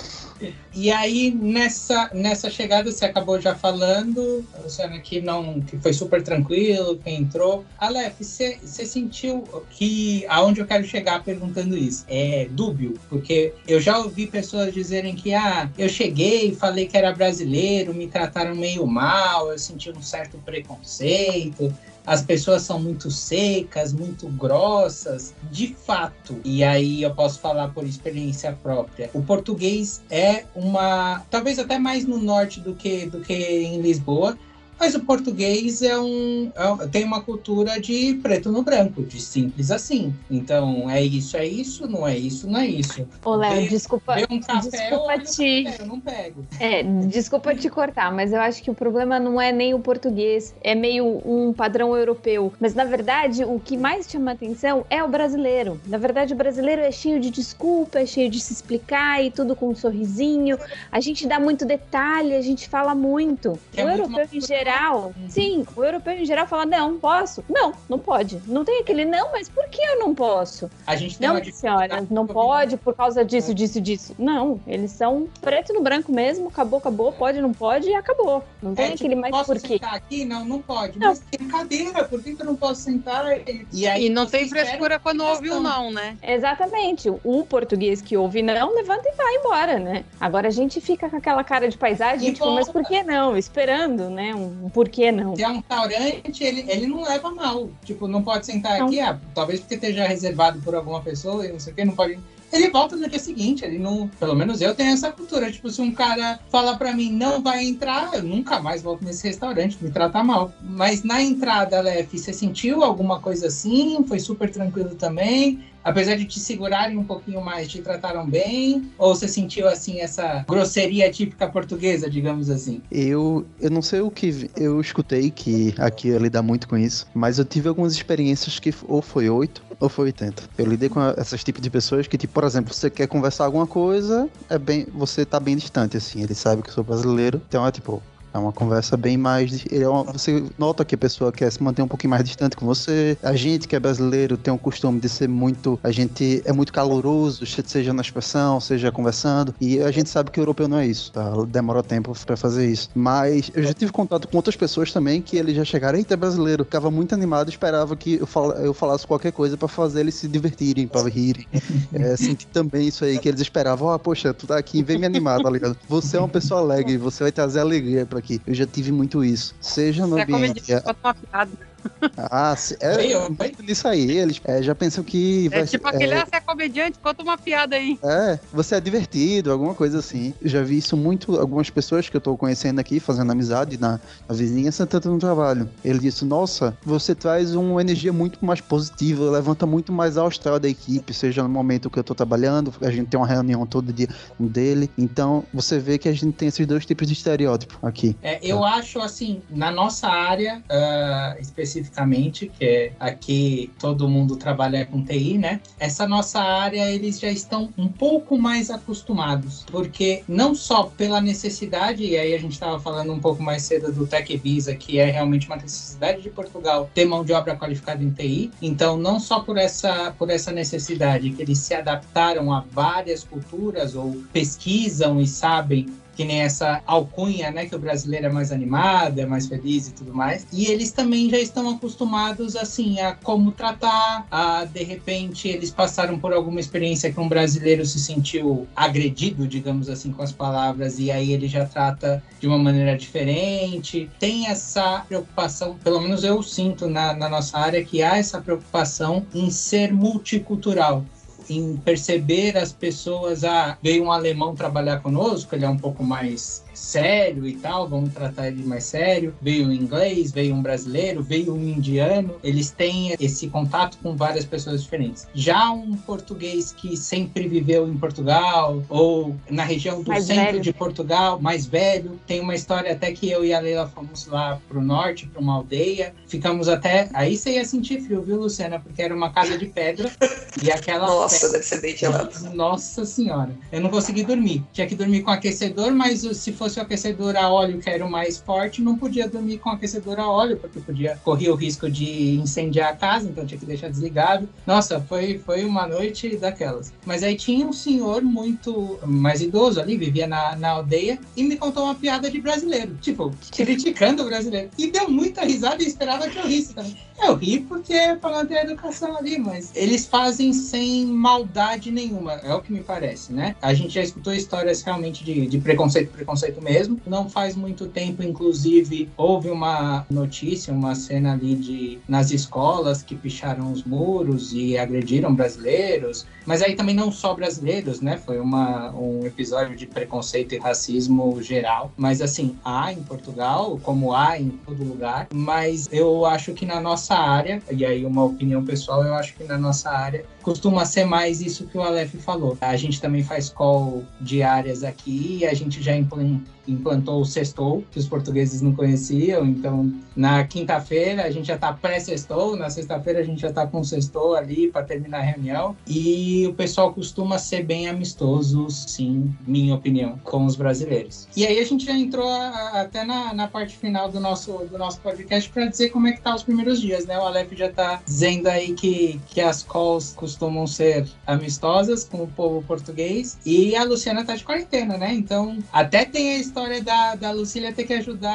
E aí, nessa, nessa chegada, você acabou já falando, Luciana, que, não, que foi super tranquilo, que entrou. Aleph, você, você sentiu que, aonde eu quero chegar perguntando isso, é dúbio? Porque eu já ouvi pessoas dizerem que, ah, eu cheguei, falei que era brasileiro, me trataram meio mal, eu senti um certo preconceito as pessoas são muito secas, muito grossas, de fato. E aí eu posso falar por experiência própria. O português é uma, talvez até mais no norte do que do que em Lisboa, mas o português é um, é, tem uma cultura de preto no branco, de simples assim. Então, é isso, é isso, não é isso, não é isso. Ô, Léo, desculpa, um café, desculpa te... Eu não pego. É, desculpa te cortar, mas eu acho que o problema não é nem o português, é meio um padrão europeu. Mas, na verdade, o que mais chama atenção é o brasileiro. Na verdade, o brasileiro é cheio de desculpa, é cheio de se explicar e tudo com um sorrisinho. A gente dá muito detalhe, a gente fala muito. É o europeu, em geral, geral, uhum. sim, o europeu em geral fala: não, posso? Não, não pode. Não tem aquele não, mas por que eu não posso? A gente tem não, uma senhora, não pode por causa disso, disso, disso. Não, eles são preto no branco mesmo, acabou, acabou, pode, não pode e acabou. Não tem é, aquele tipo, mais posso por quê. sentar aqui? Não, não pode. Não. Mas tem cadeira, por que, eu não posso sentar? E, aí, e não tem frescura quando ouve o não, né? Exatamente. O português que ouve não, levanta e vai embora, né? Agora a gente fica com aquela cara de paisagem, tipo, mas por que não? Esperando, né? Um por que não? Se é um restaurante, ele, ele não leva mal. Tipo, não pode sentar não. aqui, ah, talvez porque esteja reservado por alguma pessoa e não sei o que, não pode. ele volta no dia seguinte. Ele não. Pelo menos eu tenho essa cultura. Tipo, se um cara fala para mim não vai entrar, eu nunca mais volto nesse restaurante, me trata mal. Mas na entrada, Lef, você sentiu alguma coisa assim? Foi super tranquilo também? Apesar de te segurarem um pouquinho mais, te trataram bem? Ou você sentiu, assim, essa grosseria típica portuguesa, digamos assim? Eu, eu não sei o que eu escutei, que aqui eu lidar muito com isso, mas eu tive algumas experiências que ou foi 8 ou foi 80. Eu lidei com essas tipos de pessoas que, tipo, por exemplo, você quer conversar alguma coisa, é bem, você tá bem distante, assim, ele sabe que eu sou brasileiro, então é tipo, é uma conversa bem mais. É uma, você nota que a pessoa quer se manter um pouquinho mais distante com você. A gente que é brasileiro tem o costume de ser muito. A gente é muito caloroso, seja na expressão, seja conversando. E a gente sabe que o europeu não é isso, tá? Demora tempo para fazer isso. Mas eu já tive contato com outras pessoas também que eles já chegaram, eita, é brasileiro. Ficava muito animado, esperava que eu, fal, eu falasse qualquer coisa para fazer eles se divertirem, para rirem. É, senti também isso aí, que eles esperavam, ah, poxa, tu tá aqui, vem me animar, tá ligado? Você é uma pessoa alegre, você vai trazer alegria pra aqui. Eu já tive muito isso. Seja no Você ambiente. É uma piada. Ah, é, é muito disso aí. Eles é, já pensam que. É vai, tipo aquele, é, ah, você é comediante, conta uma piada aí. É, você é divertido, alguma coisa assim. Eu já vi isso muito, algumas pessoas que eu tô conhecendo aqui, fazendo amizade na, na vizinhança, tanto no trabalho. Ele disse: Nossa, você traz uma energia muito mais positiva, levanta muito mais a astral da equipe, seja no momento que eu tô trabalhando, a gente tem uma reunião todo dia dele. Então, você vê que a gente tem esses dois tipos de estereótipo aqui. É, eu acho assim, na nossa área, uh, especialmente especificamente, que é aqui todo mundo trabalha com TI, né? Essa nossa área eles já estão um pouco mais acostumados, porque não só pela necessidade, e aí a gente estava falando um pouco mais cedo do Tech Visa, que é realmente uma necessidade de Portugal ter mão de obra qualificada em TI, então não só por essa, por essa necessidade que eles se adaptaram a várias culturas ou pesquisam e sabem que nem essa alcunha, né, que o brasileiro é mais animado, é mais feliz e tudo mais. E eles também já estão acostumados, assim, a como tratar, a, de repente, eles passaram por alguma experiência que um brasileiro se sentiu agredido, digamos assim, com as palavras, e aí ele já trata de uma maneira diferente. Tem essa preocupação, pelo menos eu sinto na, na nossa área, que há essa preocupação em ser multicultural em perceber as pessoas. Ah, veio um alemão trabalhar conosco, ele é um pouco mais sério e tal, vamos tratar ele mais sério. Veio um inglês, veio um brasileiro, veio um indiano. Eles têm esse contato com várias pessoas diferentes. Já um português que sempre viveu em Portugal ou na região do mais centro velho. de Portugal, mais velho, tem uma história até que eu e a Leila fomos lá pro norte, para uma aldeia. Ficamos até. Aí você ia sentir frio, viu, Luciana? Porque era uma casa de pedra e aquela. Nossa, pedra... deve ser bem gelado. Nossa senhora. Eu não consegui dormir. Tinha que dormir com aquecedor, mas se fosse o aquecedor a óleo, que era o mais forte, não podia dormir com aquecedor a óleo, porque podia correr o risco de incendiar a casa, então tinha que deixar desligado. Nossa, foi, foi uma noite daquelas. Mas aí tinha um senhor muito mais idoso ali, vivia na, na aldeia, e me contou uma piada de brasileiro, tipo, criticando o brasileiro. E deu muita risada e esperava que eu risse também. Eu ri porque é pra manter a educação ali, mas eles fazem sem maldade nenhuma, é o que me parece, né? A gente já escutou histórias realmente de, de preconceito, preconceito mesmo. Não faz muito tempo, inclusive, houve uma notícia, uma cena ali de nas escolas que picharam os muros e agrediram brasileiros. Mas aí também não só brasileiros, né? Foi uma, um episódio de preconceito e racismo geral. Mas assim, há em Portugal, como há em todo lugar. Mas eu acho que na nossa área, e aí uma opinião pessoal, eu acho que na nossa área costuma ser mais isso que o Aleph falou. A gente também faz call diárias aqui e a gente já implantou o sextou, que os portugueses não conheciam. Então, na quinta-feira a gente já está pré-sextou, na sexta-feira a gente já está com sextou ali para terminar a reunião. E o pessoal costuma ser bem amistoso, sim, minha opinião, com os brasileiros. E aí a gente já entrou a, até na, na, parte final do nosso, do nosso podcast para dizer como é que tá os primeiros dias, né? O Aleph já está dizendo aí que, que as calls costumam ser amistosas com o povo português. E a Luciana tá de quarentena, né? Então, até tem a história da, da Lucília ter que ajudar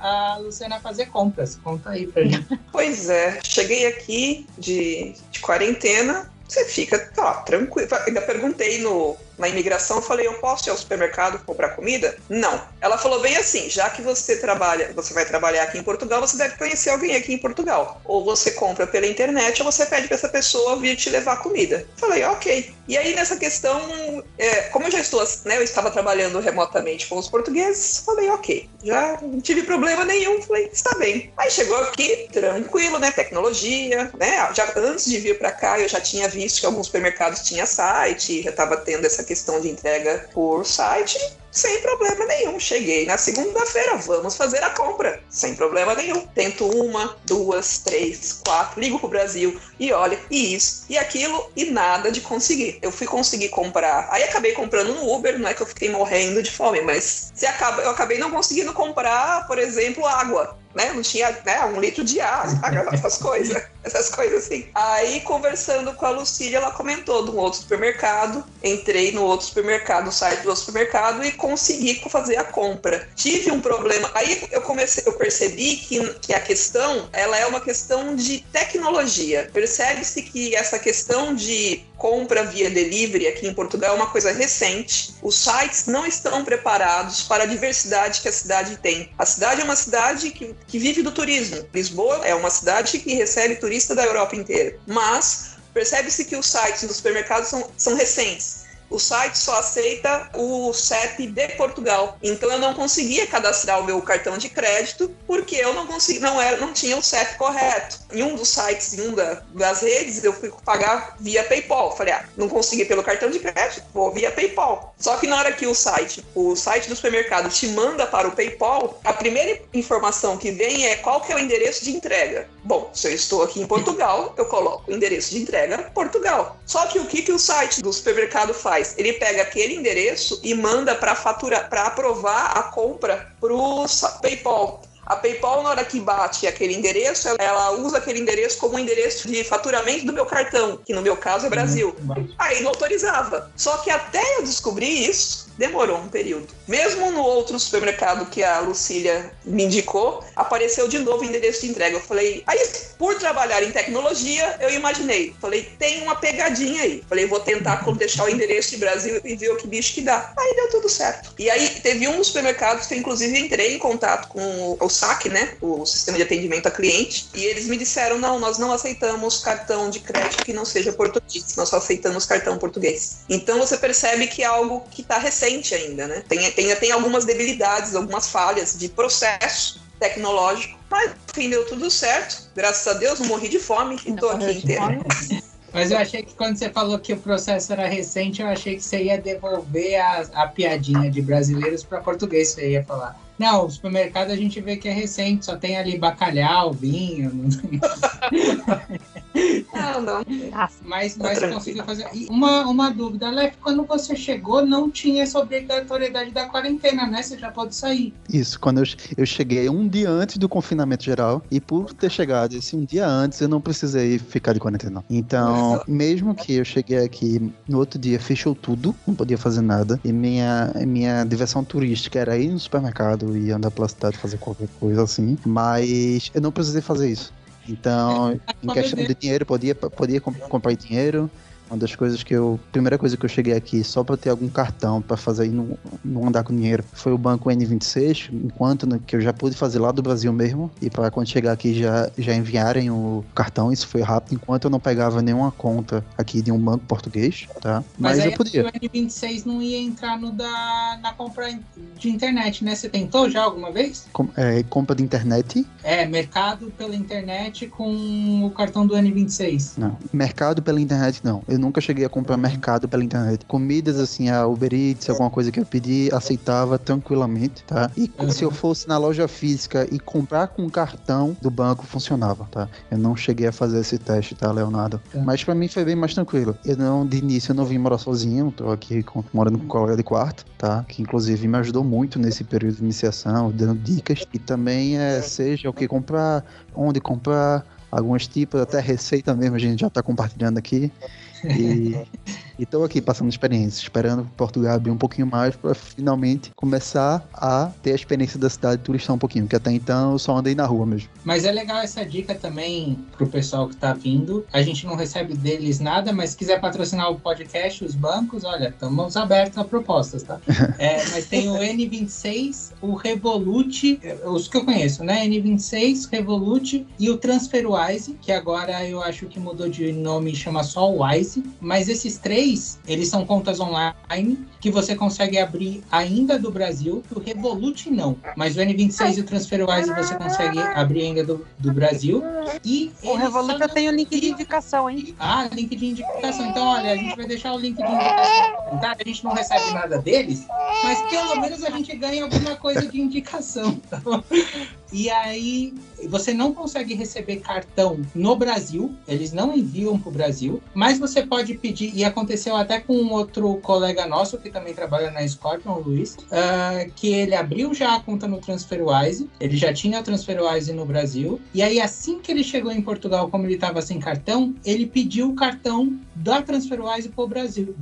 a Luciana a fazer compras. Conta aí pra gente. Pois é, cheguei aqui de, de quarentena. Você fica, tá, tranquilo. Ainda perguntei no, na imigração, eu falei, eu posso ir ao supermercado comprar comida? Não. Ela falou bem assim, já que você trabalha, você vai trabalhar aqui em Portugal, você deve conhecer alguém aqui em Portugal. Ou você compra pela internet, ou você pede para essa pessoa vir te levar comida. Falei, ok. E aí, nessa questão, é, como eu já estou, né, eu estava trabalhando remotamente com os portugueses, falei, ok. Já não tive problema nenhum, falei, está bem. Aí chegou aqui, tranquilo, né, tecnologia, né, já antes de vir para cá, eu já tinha visto que alguns supermercados tinham site, já estava tendo essa questão de entrega por site sem problema nenhum. Cheguei na segunda-feira, vamos fazer a compra, sem problema nenhum. Tento uma, duas, três, quatro, ligo pro Brasil e olha, e isso, e aquilo, e nada de conseguir. Eu fui conseguir comprar, aí acabei comprando no Uber, não é que eu fiquei morrendo de fome, mas se acaba, eu acabei não conseguindo comprar, por exemplo, água né? Não tinha né, um litro de água, essas coisas, essas coisas assim. Aí, conversando com a Lucília, ela comentou de um outro supermercado. Entrei no outro supermercado, no site do outro supermercado e consegui fazer a compra. Tive um problema. Aí eu comecei, eu percebi que, que a questão ela é uma questão de tecnologia. Percebe-se que essa questão de compra via delivery aqui em Portugal é uma coisa recente. Os sites não estão preparados para a diversidade que a cidade tem. A cidade é uma cidade que, que vive do turismo. Lisboa é uma cidade que recebe turista da Europa inteira. Mas percebe-se que os sites dos supermercados são, são recentes o site só aceita o CEP de Portugal. Então eu não conseguia cadastrar o meu cartão de crédito porque eu não consegui, não era, não tinha o CEP correto. Em um dos sites, em uma das redes, eu fui pagar via PayPal. Falei, ah, não consegui pelo cartão de crédito, vou via PayPal. Só que na hora que o site, o site do supermercado te manda para o PayPal, a primeira informação que vem é qual que é o endereço de entrega. Bom, se eu estou aqui em Portugal, eu coloco o endereço de entrega Portugal. Só que o que, que o site do supermercado faz? Faz? Ele pega aquele endereço e manda para fatura, para aprovar a compra para o PayPal. A PayPal, na hora que bate aquele endereço, ela usa aquele endereço como endereço de faturamento do meu cartão, que no meu caso é Brasil. Uhum. Aí não autorizava. Só que até eu descobrir isso, demorou um período. Mesmo no outro supermercado que a Lucília me indicou, apareceu de novo o endereço de entrega. Eu falei, aí por trabalhar em tecnologia, eu imaginei. Falei, tem uma pegadinha aí. Falei, vou tentar deixar o endereço de Brasil e ver o que bicho que dá. Aí deu tudo certo. E aí teve um dos supermercados que eu inclusive entrei em contato com o SAC, né? O sistema de atendimento a cliente, e eles me disseram: não, nós não aceitamos cartão de crédito que não seja português, nós só aceitamos cartão português. Então você percebe que é algo que está recente recente ainda, né? Tem, tem, tem algumas debilidades, algumas falhas de processo tecnológico, mas no fim deu tudo certo. Graças a Deus, não morri de fome e tô aqui inteira. Mas eu achei que quando você falou que o processo era recente, eu achei que você ia devolver a, a piadinha de brasileiros para português, você ia falar. Não, o supermercado a gente vê que é recente, só tem ali bacalhau, vinho. Não, não. Mas, mas conseguiu fazer. Uma, uma dúvida, Lef, quando você chegou, não tinha essa obrigatoriedade da quarentena, né? Você já pode sair. Isso, quando eu, eu cheguei um dia antes do confinamento geral, e por ter chegado esse um dia antes, eu não precisei ficar de quarentena. Então, mesmo que eu cheguei aqui no outro dia, fechou tudo, não podia fazer nada, e minha, minha diversão turística era ir no supermercado e andar pela cidade fazer qualquer coisa assim, mas eu não precisei fazer isso. Então, em questão de dinheiro, podia, podia comprar dinheiro, uma das coisas que eu. Primeira coisa que eu cheguei aqui só para ter algum cartão para fazer e não, não andar com dinheiro foi o banco N26, enquanto que eu já pude fazer lá do Brasil mesmo. E para quando chegar aqui já, já enviarem o cartão, isso foi rápido, enquanto eu não pegava nenhuma conta aqui de um banco português, tá? Mas, Mas eu podia. O N26 não ia entrar no da, na compra de internet, né? Você tentou já alguma vez? Com, é, compra de internet? É, mercado pela internet com o cartão do N26. Não, mercado pela internet não. Eu eu nunca cheguei a comprar mercado pela internet. Comidas assim, a Uber Eats, alguma coisa que eu pedi, aceitava tranquilamente, tá? E uhum. se eu fosse na loja física e comprar com cartão do banco, funcionava, tá? Eu não cheguei a fazer esse teste, tá, Leonardo? Uhum. Mas para mim foi bem mais tranquilo. Eu não, de início, eu não vim morar sozinho, tô aqui com, morando com um colega de quarto, tá? Que inclusive me ajudou muito nesse período de iniciação, dando dicas. E também é, seja o que comprar, onde comprar, alguns tipos, até receita mesmo a gente já está compartilhando aqui. Y, E estou aqui passando experiência, esperando Portugal abrir um pouquinho mais para finalmente começar a ter a experiência da cidade turistar um pouquinho, porque até então eu só andei na rua mesmo. Mas é legal essa dica também pro pessoal que tá vindo. A gente não recebe deles nada, mas se quiser patrocinar o podcast, os bancos, olha, estamos abertos a propostas, tá? É, mas tem o N26, o Revolut, os que eu conheço, né? N26, Revolut e o TransferWise, que agora eu acho que mudou de nome e chama só Wise. Mas esses três, eles são contas online que você consegue abrir ainda do Brasil, o Revolut não. Mas o N26 e o TransferWise você consegue abrir ainda do, do Brasil. E O Revolut eu tenho link de indicação, hein? ah, link de indicação. Então, olha, a gente vai deixar o link de indicação comentário. A gente não recebe nada deles, mas pelo menos a gente ganha alguma coisa de indicação. Tá bom? E aí, você não consegue receber cartão no Brasil, eles não enviam para o Brasil, mas você pode pedir, e aconteceu até com um outro colega nosso que também trabalha na Scorpion, o Luiz, ah, que ele abriu já a conta no TransferWise, ele já tinha o TransferWise no Brasil, e aí assim que ele chegou em Portugal, como ele estava sem cartão, ele pediu o cartão da TransferWise para o Brasil,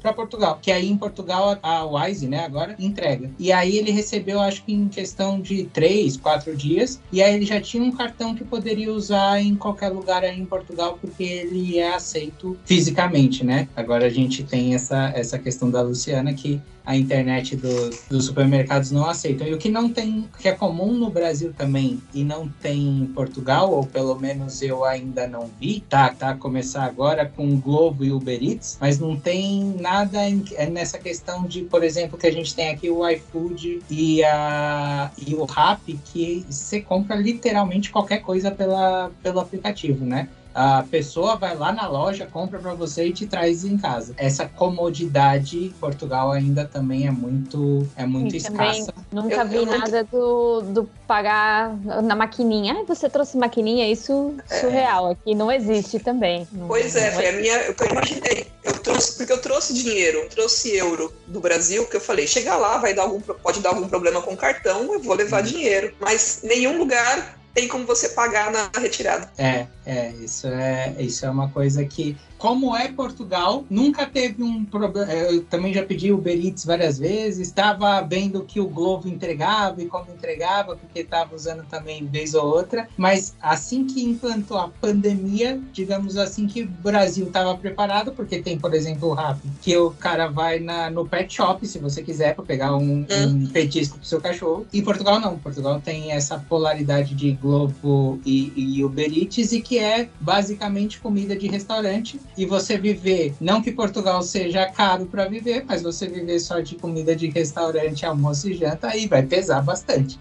para Portugal, que aí em Portugal a a Wise, né, agora entrega. E aí ele recebeu, acho que em questão de três, quatro dias, e aí ele já tinha um cartão que poderia usar em qualquer lugar aí em Portugal, porque ele é aceito fisicamente, né? Agora a gente tem essa, essa questão da Luciana que a internet do- dos supermercados não aceitam. E o que não tem, que é comum no Brasil também e não tem em Portugal, ou pelo menos eu ainda não vi, tá, tá começar agora com o Globo e Uber Eats, mas não tem nada em- é nessa questão de, por exemplo, que a gente tem aqui o iFood e, a, e o Rappi, que você compra literalmente qualquer coisa pela, pelo aplicativo, né? A pessoa vai lá na loja, compra para você e te traz em casa. Essa comodidade em Portugal ainda também é muito é muito E escassa. Nunca Eu- vi eu nunca- nada do, do pagar na maquininha. Ah, você trouxe maquininha? Isso surreal. Aqui não existe também. Não- Pois é, não foi a minha. Eu imaginei. Eu trouxe, porque eu trouxe dinheiro, eu trouxe euro do Brasil, que eu falei, chegar lá, vai dar algum, pode dar algum problema com o cartão, eu vou levar dinheiro. Mas nenhum lugar tem como você pagar na retirada. É, é, isso é, isso é uma coisa que, como é Portugal, nunca teve um problema. Eu também já pedi o Uber Eats várias vezes, estava vendo que o Globo entregava e como entregava, porque estava usando também vez ou outra. Mas assim que implantou a pandemia, digamos assim, que o Brasil estava preparado, porque tem, por exemplo, o Rappi, que o cara vai na, no pet shop, se você quiser, para pegar um, um petisco pro seu cachorro. E Portugal não. Portugal tem essa polaridade de Globo e, e Uber Eats, e que é basicamente comida de restaurante. E você viver, não que Portugal seja caro para viver, mas você viver só de comida de restaurante, almoço e janta, aí vai pesar bastante.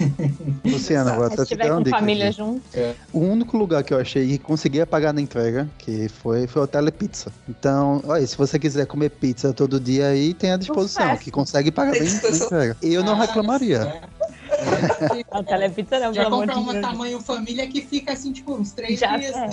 Luciana, agora tá te dando família aqui. junto. O único lugar que eu achei que conseguia pagar na entrega, que foi, foi o Telepizza. Então, olha, se você quiser comer pizza todo dia aí, tem à disposição, que consegue pagar bem na entrega. E eu não Ah, reclamaria. É. A telepizza não, Já pelo amor compra de uma Deus. tamanho família que fica assim, tipo, uns três Já dias. é.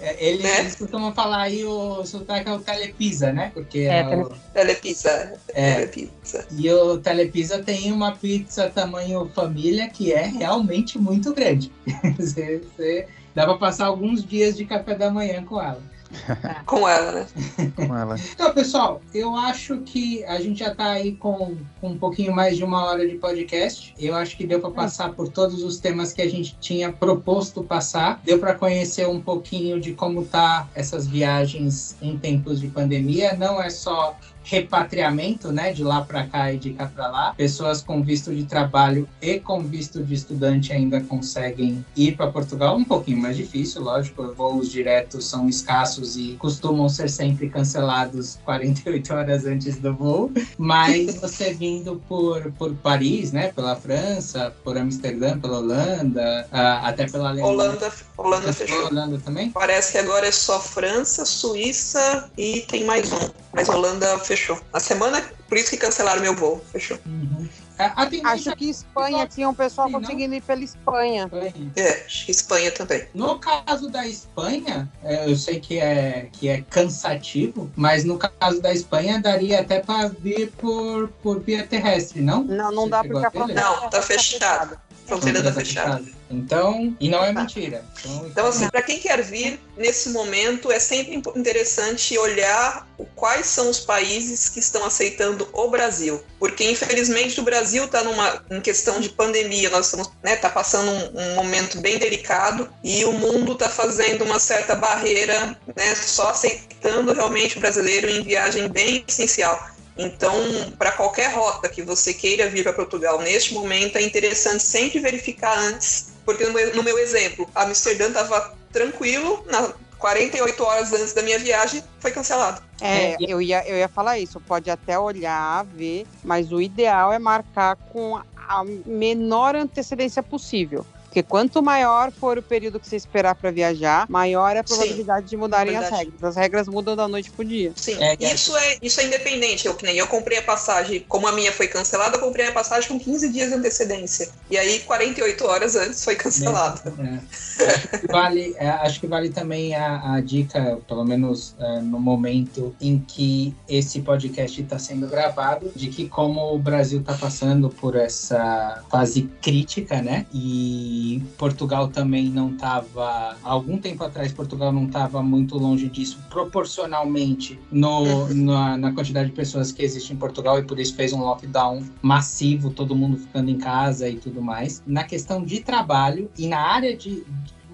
É, Eles, Né? costumam falar aí o sotaque é o telepizza, né? Porque É, é, o- Telepizza. é, Telepizza. E o Telepizza tem uma pizza tamanho família que é realmente muito grande. Você- você- dá para passar alguns dias de café da manhã com ela. Com ela, né? Com ela. Então, pessoal, eu acho que a gente já está aí com, com um pouquinho mais de uma hora de podcast. Eu acho que deu para passar por todos os temas que a gente tinha proposto passar. Deu para conhecer um pouquinho de como tá essas viagens em tempos de pandemia. Não é só repatriamento, né, de lá para cá e de cá para lá. Pessoas com visto de trabalho e com visto de estudante ainda conseguem ir para Portugal, um pouquinho mais difícil, lógico. Voos diretos são escassos e costumam ser sempre cancelados 48 horas antes do voo. Mas você vindo por, por Paris, né, pela França, por Amsterdã, pela Holanda, ah, até pela Alemanha. Holanda, Holanda fechou. Holanda também? Parece que agora é só França, Suíça e tem mais um. Mas Holanda fechou. Na semana, por isso que cancelaram meu voo. Fechou. Uhum. A, a tendência Acho que Espanha tinha um pessoal Sim, não? conseguindo ir pela Espanha. É, Espanha também. No caso da Espanha, é, eu sei que é, que é cansativo, mas no caso da Espanha daria até para vir por, por via terrestre, não? Não, não Você dá a a ver? fronteira Não, tá fechado. Fronteira está fechada. Então, e não é mentira. Então, então assim, para quem quer vir nesse momento, é sempre interessante olhar quais são os países que estão aceitando o Brasil, porque infelizmente o Brasil está numa em questão de pandemia, nós estamos, né, tá passando um, um momento bem delicado e o mundo está fazendo uma certa barreira, né, só aceitando realmente o brasileiro em viagem bem essencial. Então, para qualquer rota que você queira vir para Portugal neste momento, é interessante sempre verificar antes, porque no meu, no meu exemplo, Amsterdã estava tranquilo, na 48 horas antes da minha viagem, foi cancelado. É, eu ia, eu ia falar isso. Pode até olhar, ver, mas o ideal é marcar com a menor antecedência possível. Porque quanto maior for o período que você esperar para viajar, maior é a probabilidade Sim, de mudarem as regras. As regras mudam da noite pro dia. Sim, é, é, isso, é, isso é independente. Eu, que nem eu comprei a passagem, como a minha foi cancelada, eu comprei a passagem com 15 dias de antecedência. E aí, 48 horas antes foi cancelada. É. vale, é, acho que vale também a, a dica, pelo menos é, no momento em que esse podcast está sendo gravado, de que como o Brasil está passando por essa fase crítica, né? E Portugal também não estava. Algum tempo atrás, Portugal não estava muito longe disso, proporcionalmente no, na, na, quantidade de pessoas que existe em Portugal, e por isso fez um lockdown massivo, todo mundo ficando em casa e tudo mais. Na questão de trabalho e na área de,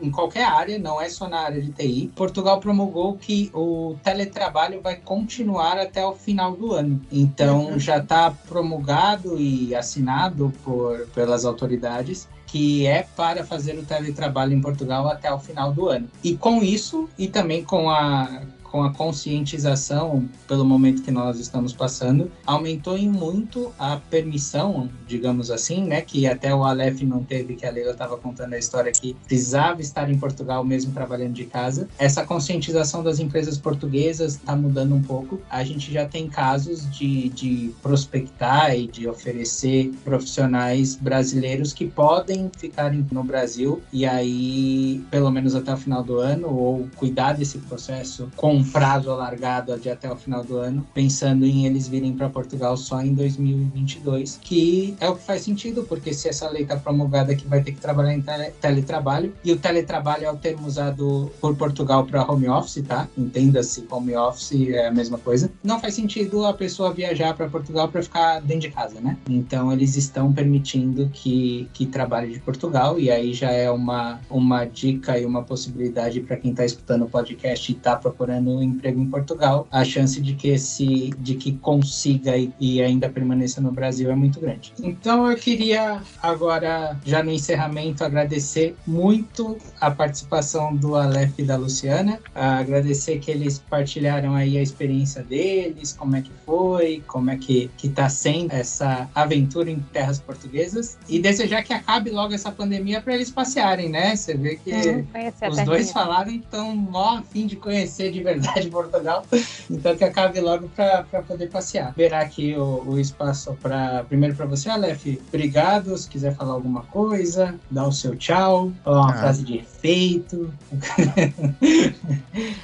em qualquer área, não é só na área de TI, Portugal promulgou que o teletrabalho vai continuar até o final do ano. Então uhum. já está promulgado e assinado por, pelas autoridades que é para fazer o teletrabalho em Portugal até o final do ano. E com isso, e também com a com a conscientização pelo momento que nós estamos passando, aumentou em muito a permissão, digamos assim, né, que até o Aleph não teve, que a Leila estava contando a história que precisava estar em Portugal mesmo trabalhando de casa. Essa conscientização das empresas portuguesas está mudando um pouco. A gente já tem casos de, de prospectar e de oferecer profissionais brasileiros que podem ficar no Brasil e aí, pelo menos até o final do ano, ou cuidar desse processo com um prazo alargado de até o final do ano, pensando em eles virem para Portugal só em 2022, que é o que faz sentido, porque se essa lei está promulgada que vai ter que trabalhar em tele teletrabalho, e o teletrabalho é o termo usado por Portugal para home office, tá? Entenda-se, home office é a mesma coisa. Não faz sentido a pessoa viajar para Portugal para ficar dentro de casa, né? Então eles estão permitindo que, que trabalhe de Portugal, e aí já é uma, uma dica e uma possibilidade para quem está escutando o podcast e está procurando no emprego em Portugal, a chance de que esse, de que consiga e, e ainda permaneça no Brasil é muito grande. Então eu queria agora, já no encerramento, agradecer muito a participação do Aleph e da Luciana, agradecer que eles partilharam aí a experiência deles, como é que foi, como é que que está sendo essa aventura em terras portuguesas e desejar que acabe logo essa pandemia para eles passearem, né? Você vê que hum, os dois falaram que estão mó a fim de conhecer de verdade verdade, Portugal. Então que acabe logo para poder passear. Verá aqui o, o espaço para primeiro para você, Aleph. Obrigado. Se quiser falar alguma coisa, dá o seu tchau, falar uma ah. frase de efeito.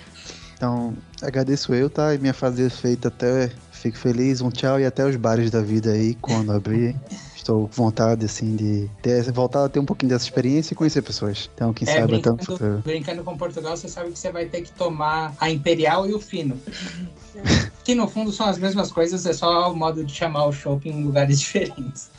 então, agradeço eu, tá? E minha frase de efeito até fico feliz. Um tchau e até os bares da vida aí quando abrir estou com vontade, assim, de ter, voltar a ter um pouquinho dessa experiência e conhecer pessoas. Então, quem é, sabe até um futuro. Brincando com Portugal, você sabe que você vai ter que tomar a Imperial e o Fino. que no fundo são as mesmas coisas, é só o modo de chamar o shopping em lugares diferentes.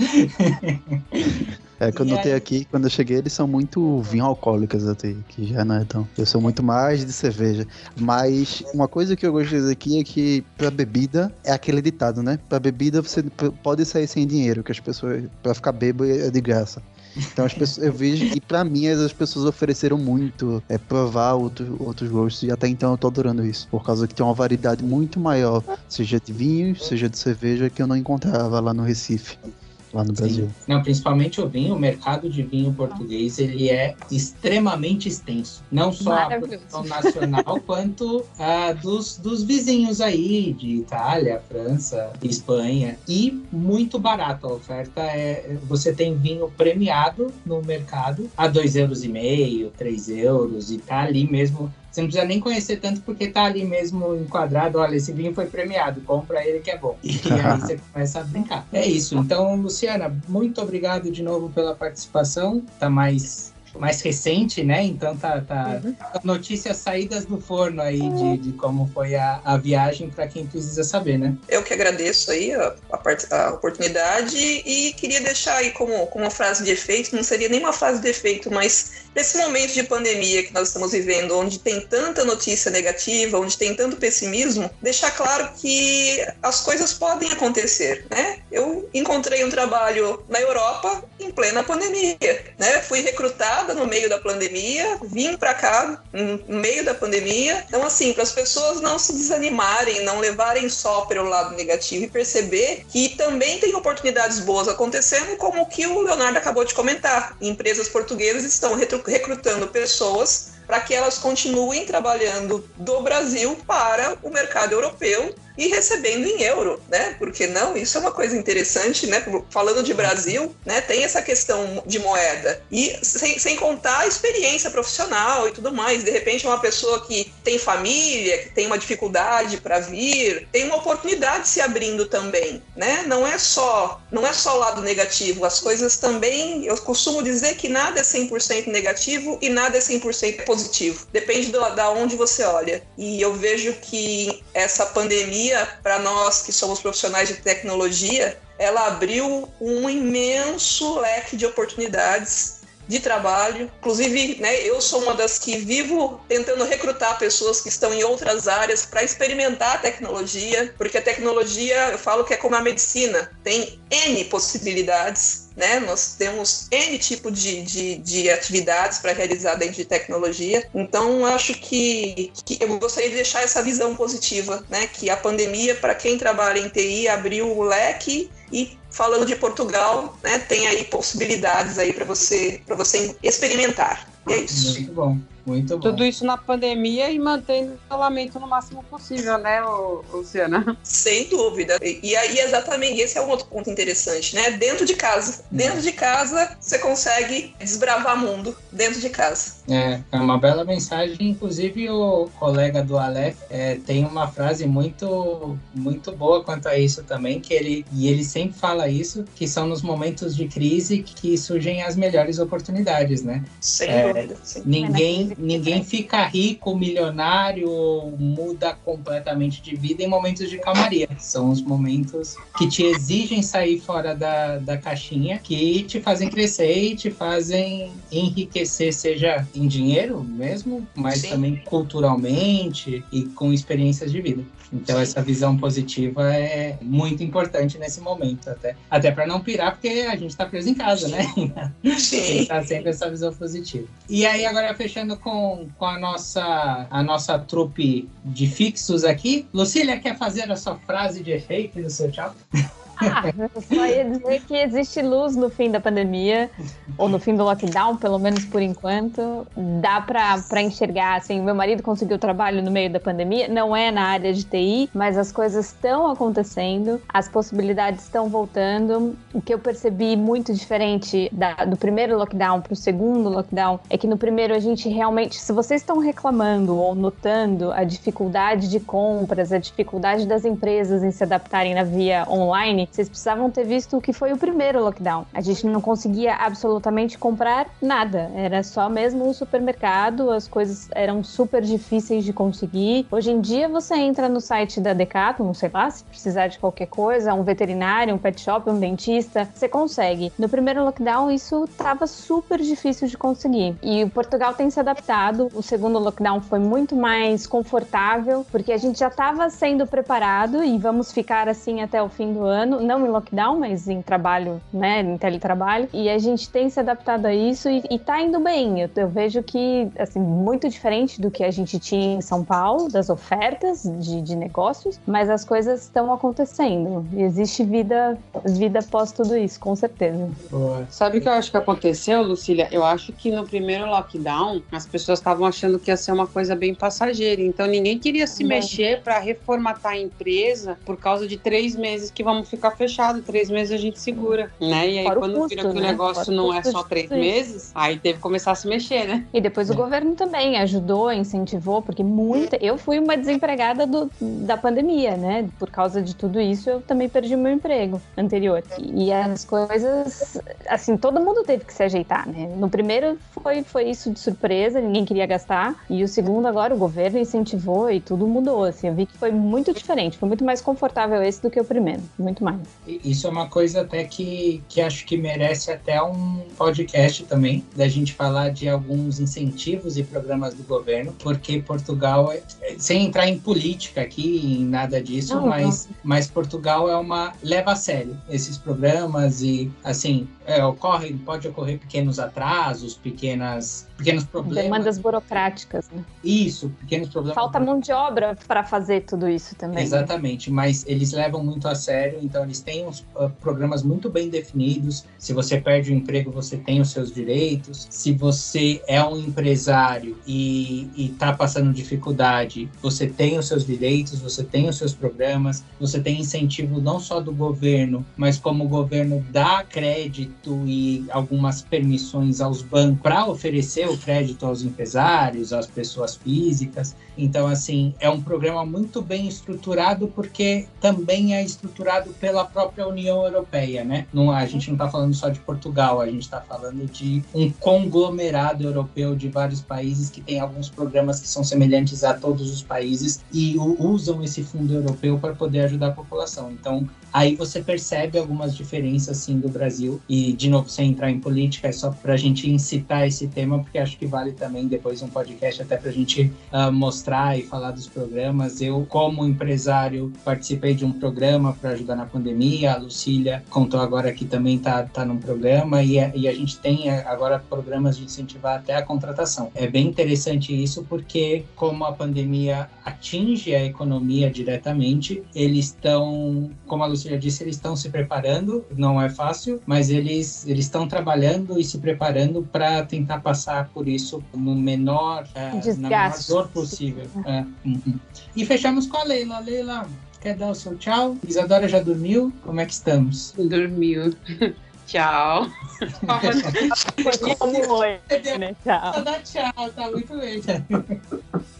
É, quando eu tenho aqui, quando eu cheguei, eles são muito vinho alcoólicas até, que já não é tão. Eu sou muito mais de cerveja. Mas uma coisa que eu gosto de dizer aqui é que pra bebida é aquele ditado, né? Pra bebida você pode sair sem dinheiro, que as pessoas. Pra ficar bêbado é de graça. Então as pessoas, eu vejo e para mim as pessoas ofereceram muito é provar outro, outros gostos e até então eu tô adorando isso, por causa que tem uma variedade muito maior, seja de vinhos, seja de cerveja que eu não encontrava lá no Recife lá no Brasil. Não, principalmente o vinho, o mercado de vinho português, ele é extremamente extenso. Não só a produção nacional, quanto a dos, dos vizinhos aí, de Itália, França, Espanha. E muito barato. A oferta é. Você tem vinho premiado no mercado a dois euros e meio, três euros, e tá ali mesmo Você não precisa nem conhecer tanto porque tá ali mesmo enquadrado. Olha, esse vinho foi premiado, compra ele que é bom. E aí você começa a brincar. É isso. Então, Luciana, muito obrigado de novo pela participação. Tá mais mais recente, né? Então tá, tá uhum. notícias saídas do forno aí de, de como foi a, a viagem para quem precisa saber, né? Eu que agradeço aí a, a, a, oportunidade e queria deixar aí como, como uma frase de efeito, não seria nem uma frase de efeito, mas nesse momento de pandemia que nós estamos vivendo, onde tem tanta notícia negativa, onde tem tanto pessimismo, deixar claro que as coisas podem acontecer, né? Eu encontrei um trabalho na Europa em plena pandemia, né? Fui recrutado no meio da pandemia, vim para cá no meio da pandemia. Então, assim, para as pessoas não se desanimarem, não levarem só pelo lado negativo e perceber que também tem oportunidades boas acontecendo, como o que o Leonardo acabou de comentar. Empresas portuguesas estão recrutando pessoas para que elas continuem trabalhando do Brasil para o mercado europeu e recebendo em euro, né? Porque não, isso é uma coisa interessante, né? Falando de Brasil, né? Tem essa questão de moeda e sem, sem contar a experiência profissional e tudo mais. De repente, uma pessoa que tem família, que tem uma dificuldade para vir, tem uma oportunidade se abrindo também, né? Não é só, não é só o lado negativo. As coisas também, eu costumo dizer que nada é 100% negativo e nada é 100% positivo. Depende do, da onde você olha. E eu vejo que essa pandemia pandemia, para nós que somos profissionais de tecnologia, ela abriu um imenso leque de oportunidades de trabalho. Inclusive, né, eu sou uma das que vivo tentando recrutar pessoas que estão em outras áreas para experimentar a tecnologia, porque a tecnologia, eu falo que é como a medicina, tem N possibilidades né? Nós temos N tipo de, de, de atividades para realizar dentro de tecnologia. Então, acho que, que, eu gostaria de deixar essa visão positiva, né? Que a pandemia, para quem trabalha em TI, abriu o leque e falando de Portugal, né, tem aí possibilidades aí para você para você experimentar. E é isso. Muito bom. Muito bom. Tudo isso na pandemia e mantendo o isolamento no máximo possível, né, Luciana? Sem dúvida. E, e aí, exatamente, esse é um outro ponto interessante, né? Dentro de casa. Dentro de casa, você consegue desbravar mundo dentro de casa. É, é uma bela mensagem. Inclusive, o colega do Aleph é, tem uma frase muito, muito boa quanto a isso também, que ele, e ele sempre fala isso, que são nos momentos de crise que surgem as melhores oportunidades, né? Sem é, dúvida. Sim. Ninguém ninguém fica rico, milionário, muda completamente de vida em momentos de calmaria. São os momentos que te exigem sair fora da, da caixinha, que te fazem crescer e te fazem enriquecer, seja em dinheiro mesmo, mas Sim. também culturalmente e com experiências de vida. Então essa visão positiva é muito importante nesse momento, até, até para não pirar, porque a gente está preso em casa, né? Sim. tá sempre essa visão positiva. E aí agora fechando com, com a nossa a nossa trupe de fixos aqui, Lucília quer fazer a sua frase de efeito do seu tchau? Ah, só ia dizer que existe luz no fim da pandemia, ou no fim do lockdown, pelo menos por enquanto. Dá para enxergar, assim, meu marido conseguiu trabalho no meio da pandemia, não é na área de TI, mas as coisas estão acontecendo, as possibilidades estão voltando. O que eu percebi muito diferente da, do primeiro lockdown para o segundo lockdown é que no primeiro a gente realmente, se vocês estão reclamando ou notando a dificuldade de compras, a dificuldade das empresas em se adaptarem na via online, vocês precisavam ter visto o que foi o primeiro lockdown. A gente não conseguia absolutamente comprar nada. Era só mesmo o supermercado, as coisas eram super difíceis de conseguir. Hoje em dia você entra no site da Decathlon, sei lá, se precisar de qualquer coisa, um veterinário, um pet shop, um dentista, você consegue. No primeiro lockdown isso estava super difícil de conseguir. E o Portugal tem se adaptado. O segundo lockdown foi muito mais confortável, porque a gente já estava sendo preparado e vamos ficar assim até o fim do ano não em lockdown, mas em trabalho, né, em teletrabalho. E a gente tem se adaptado a isso e, e tá indo bem. Eu, eu, vejo que, assim, muito diferente do que a gente tinha em São Paulo, das ofertas de, de negócios, mas as coisas estão acontecendo. E existe vida, vida após tudo isso, com certeza. Boa. Sabe o que eu acho que aconteceu, Lucília? Eu acho que no primeiro lockdown, as pessoas estavam achando que ia ser uma coisa bem passageira. Então ninguém queria se mexer para reformatar a empresa por causa de três meses que vamos ficar ficar fechado. Três meses a gente segura, né? E aí, Fora o quando custo, vira que o né? negócio Fora o não é só de três meses, aí teve que começar a se mexer, né? E depois o governo também ajudou, incentivou, porque muita. Eu fui uma desempregada do, da pandemia, né? Por causa de tudo isso, eu também perdi o meu emprego anterior. E as coisas. Assim, todo mundo teve que se ajeitar, né? No primeiro foi, foi isso de surpresa, ninguém queria gastar. E o segundo, agora, o governo incentivou e tudo mudou. Assim, eu vi que foi muito diferente, foi muito mais confortável esse do que o primeiro. Muito mais. Isso é uma coisa até que, que acho que merece até um podcast também, da gente falar de alguns incentivos e programas do governo, porque Portugal, é- é- sem entrar em política aqui, em nada disso, Não, mas, mas Portugal é uma. leva a sério esses programas e, assim, é, ocorre, pode ocorrer pequenos atrasos, pequenas, pequenos problemas. Demandas burocráticas, né? Isso, pequenos problemas. Falta mão de obra para fazer tudo isso também. né? Exatamente, mas eles levam muito a sério, então eles têm uns ah, programas muito bem definidos. Se você perde o emprego, você tem os seus direitos. Se você é um empresário e está passando dificuldade, você tem os seus direitos, você tem os seus programas, você tem incentivo não só do governo, mas como o governo dá crédito e algumas permissões aos bancos para oferecer o crédito aos empresários, às pessoas físicas. Então, assim, é um programa muito bem estruturado porque também é estruturado pela própria União Europeia, né? Não, a gente não está falando só de Portugal, a gente está falando de um conglomerado europeu de vários países que tem alguns programas que são semelhantes a todos os países e usam esse fundo europeu para poder ajudar a população. Então, aí você percebe algumas diferenças, sim, do Brasil. E, de novo, sem entrar em política, é só para a gente incitar esse tema, porque acho que vale também depois um podcast até para a gente ah, mostrar e falar dos programas. Eu, como empresário, participei de um programa para ajudar na pandemia. A Lucília contou agora que também está tá num programa e a, e a gente tem eh, agora programas de incentivar até a contratação. É bem interessante isso porque, como a pandemia atinge a economia diretamente, eles estão, como a Lucília disse, eles estão se preparando. Não é fácil, mas eles eles estão trabalhando e se preparando para tentar passar por isso no menor, eh, na menor dor possível. É, uhum. E fechamos com a Leila. Leila, quer dar o seu tchau? Isadora já dormiu? Como é que estamos? Dormiu. Tchau. Foi como hoje, né? Tchau. Só dá tchau, tá muito bem.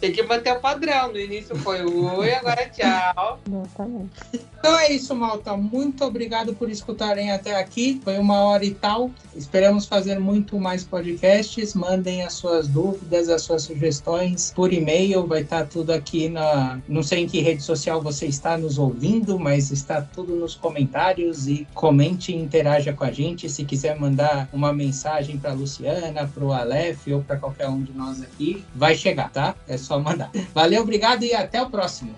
Tem que manter o padrão. No início foi oi, agora é tchau. Exatamente. Então é isso, malta. Muito obrigado por escutarem até aqui. Foi uma hora e tal. Esperamos fazer muito mais podcasts. Mandem as suas dúvidas, as suas sugestões por e-mail. Vai estar tudo aqui na. Não sei em que rede social você está nos ouvindo, mas está tudo nos comentários. E comente e interaja com a gente. Se quiser mandar uma mensagem para Luciana, para o Aleph ou para qualquer um de nós aqui, vai chegar, tá? É só mandar. Valeu, obrigado e até o próximo.